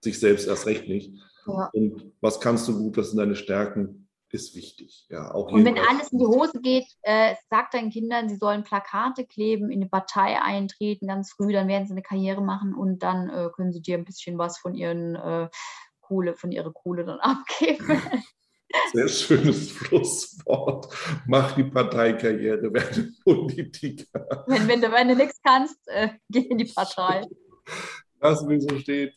Sich selbst erst recht nicht. Ja. Und was kannst du gut, was sind deine Stärken? Ist wichtig. Ja, auch und wenn alles in die Hose geht, äh, sag deinen Kindern, sie sollen Plakate kleben, in eine Partei eintreten ganz früh, dann werden sie eine Karriere machen und dann äh, können sie dir ein bisschen was von ihren äh, Kohle, von ihrer Kohle dann abgeben. Sehr schönes Schlusswort. Mach die Parteikarriere, werde Politiker. Wenn, wenn, du, wenn du nichts kannst, äh, geh in die Partei. Lass mich so stehen.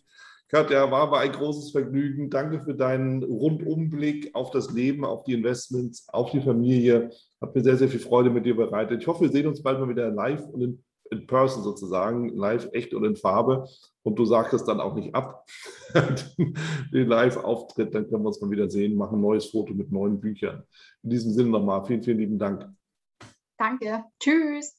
Katja, war aber ein großes Vergnügen. Danke für deinen Rundumblick auf das Leben, auf die Investments, auf die Familie. Hat mir sehr, sehr viel Freude mit dir bereitet. Ich hoffe, wir sehen uns bald mal wieder live und in, in person sozusagen, live, echt und in Farbe. Und du sagst es dann auch nicht ab, den Live-Auftritt. Dann können wir uns mal wieder sehen, machen ein neues Foto mit neuen Büchern. In diesem Sinne nochmal vielen, vielen lieben Dank. Danke. Tschüss.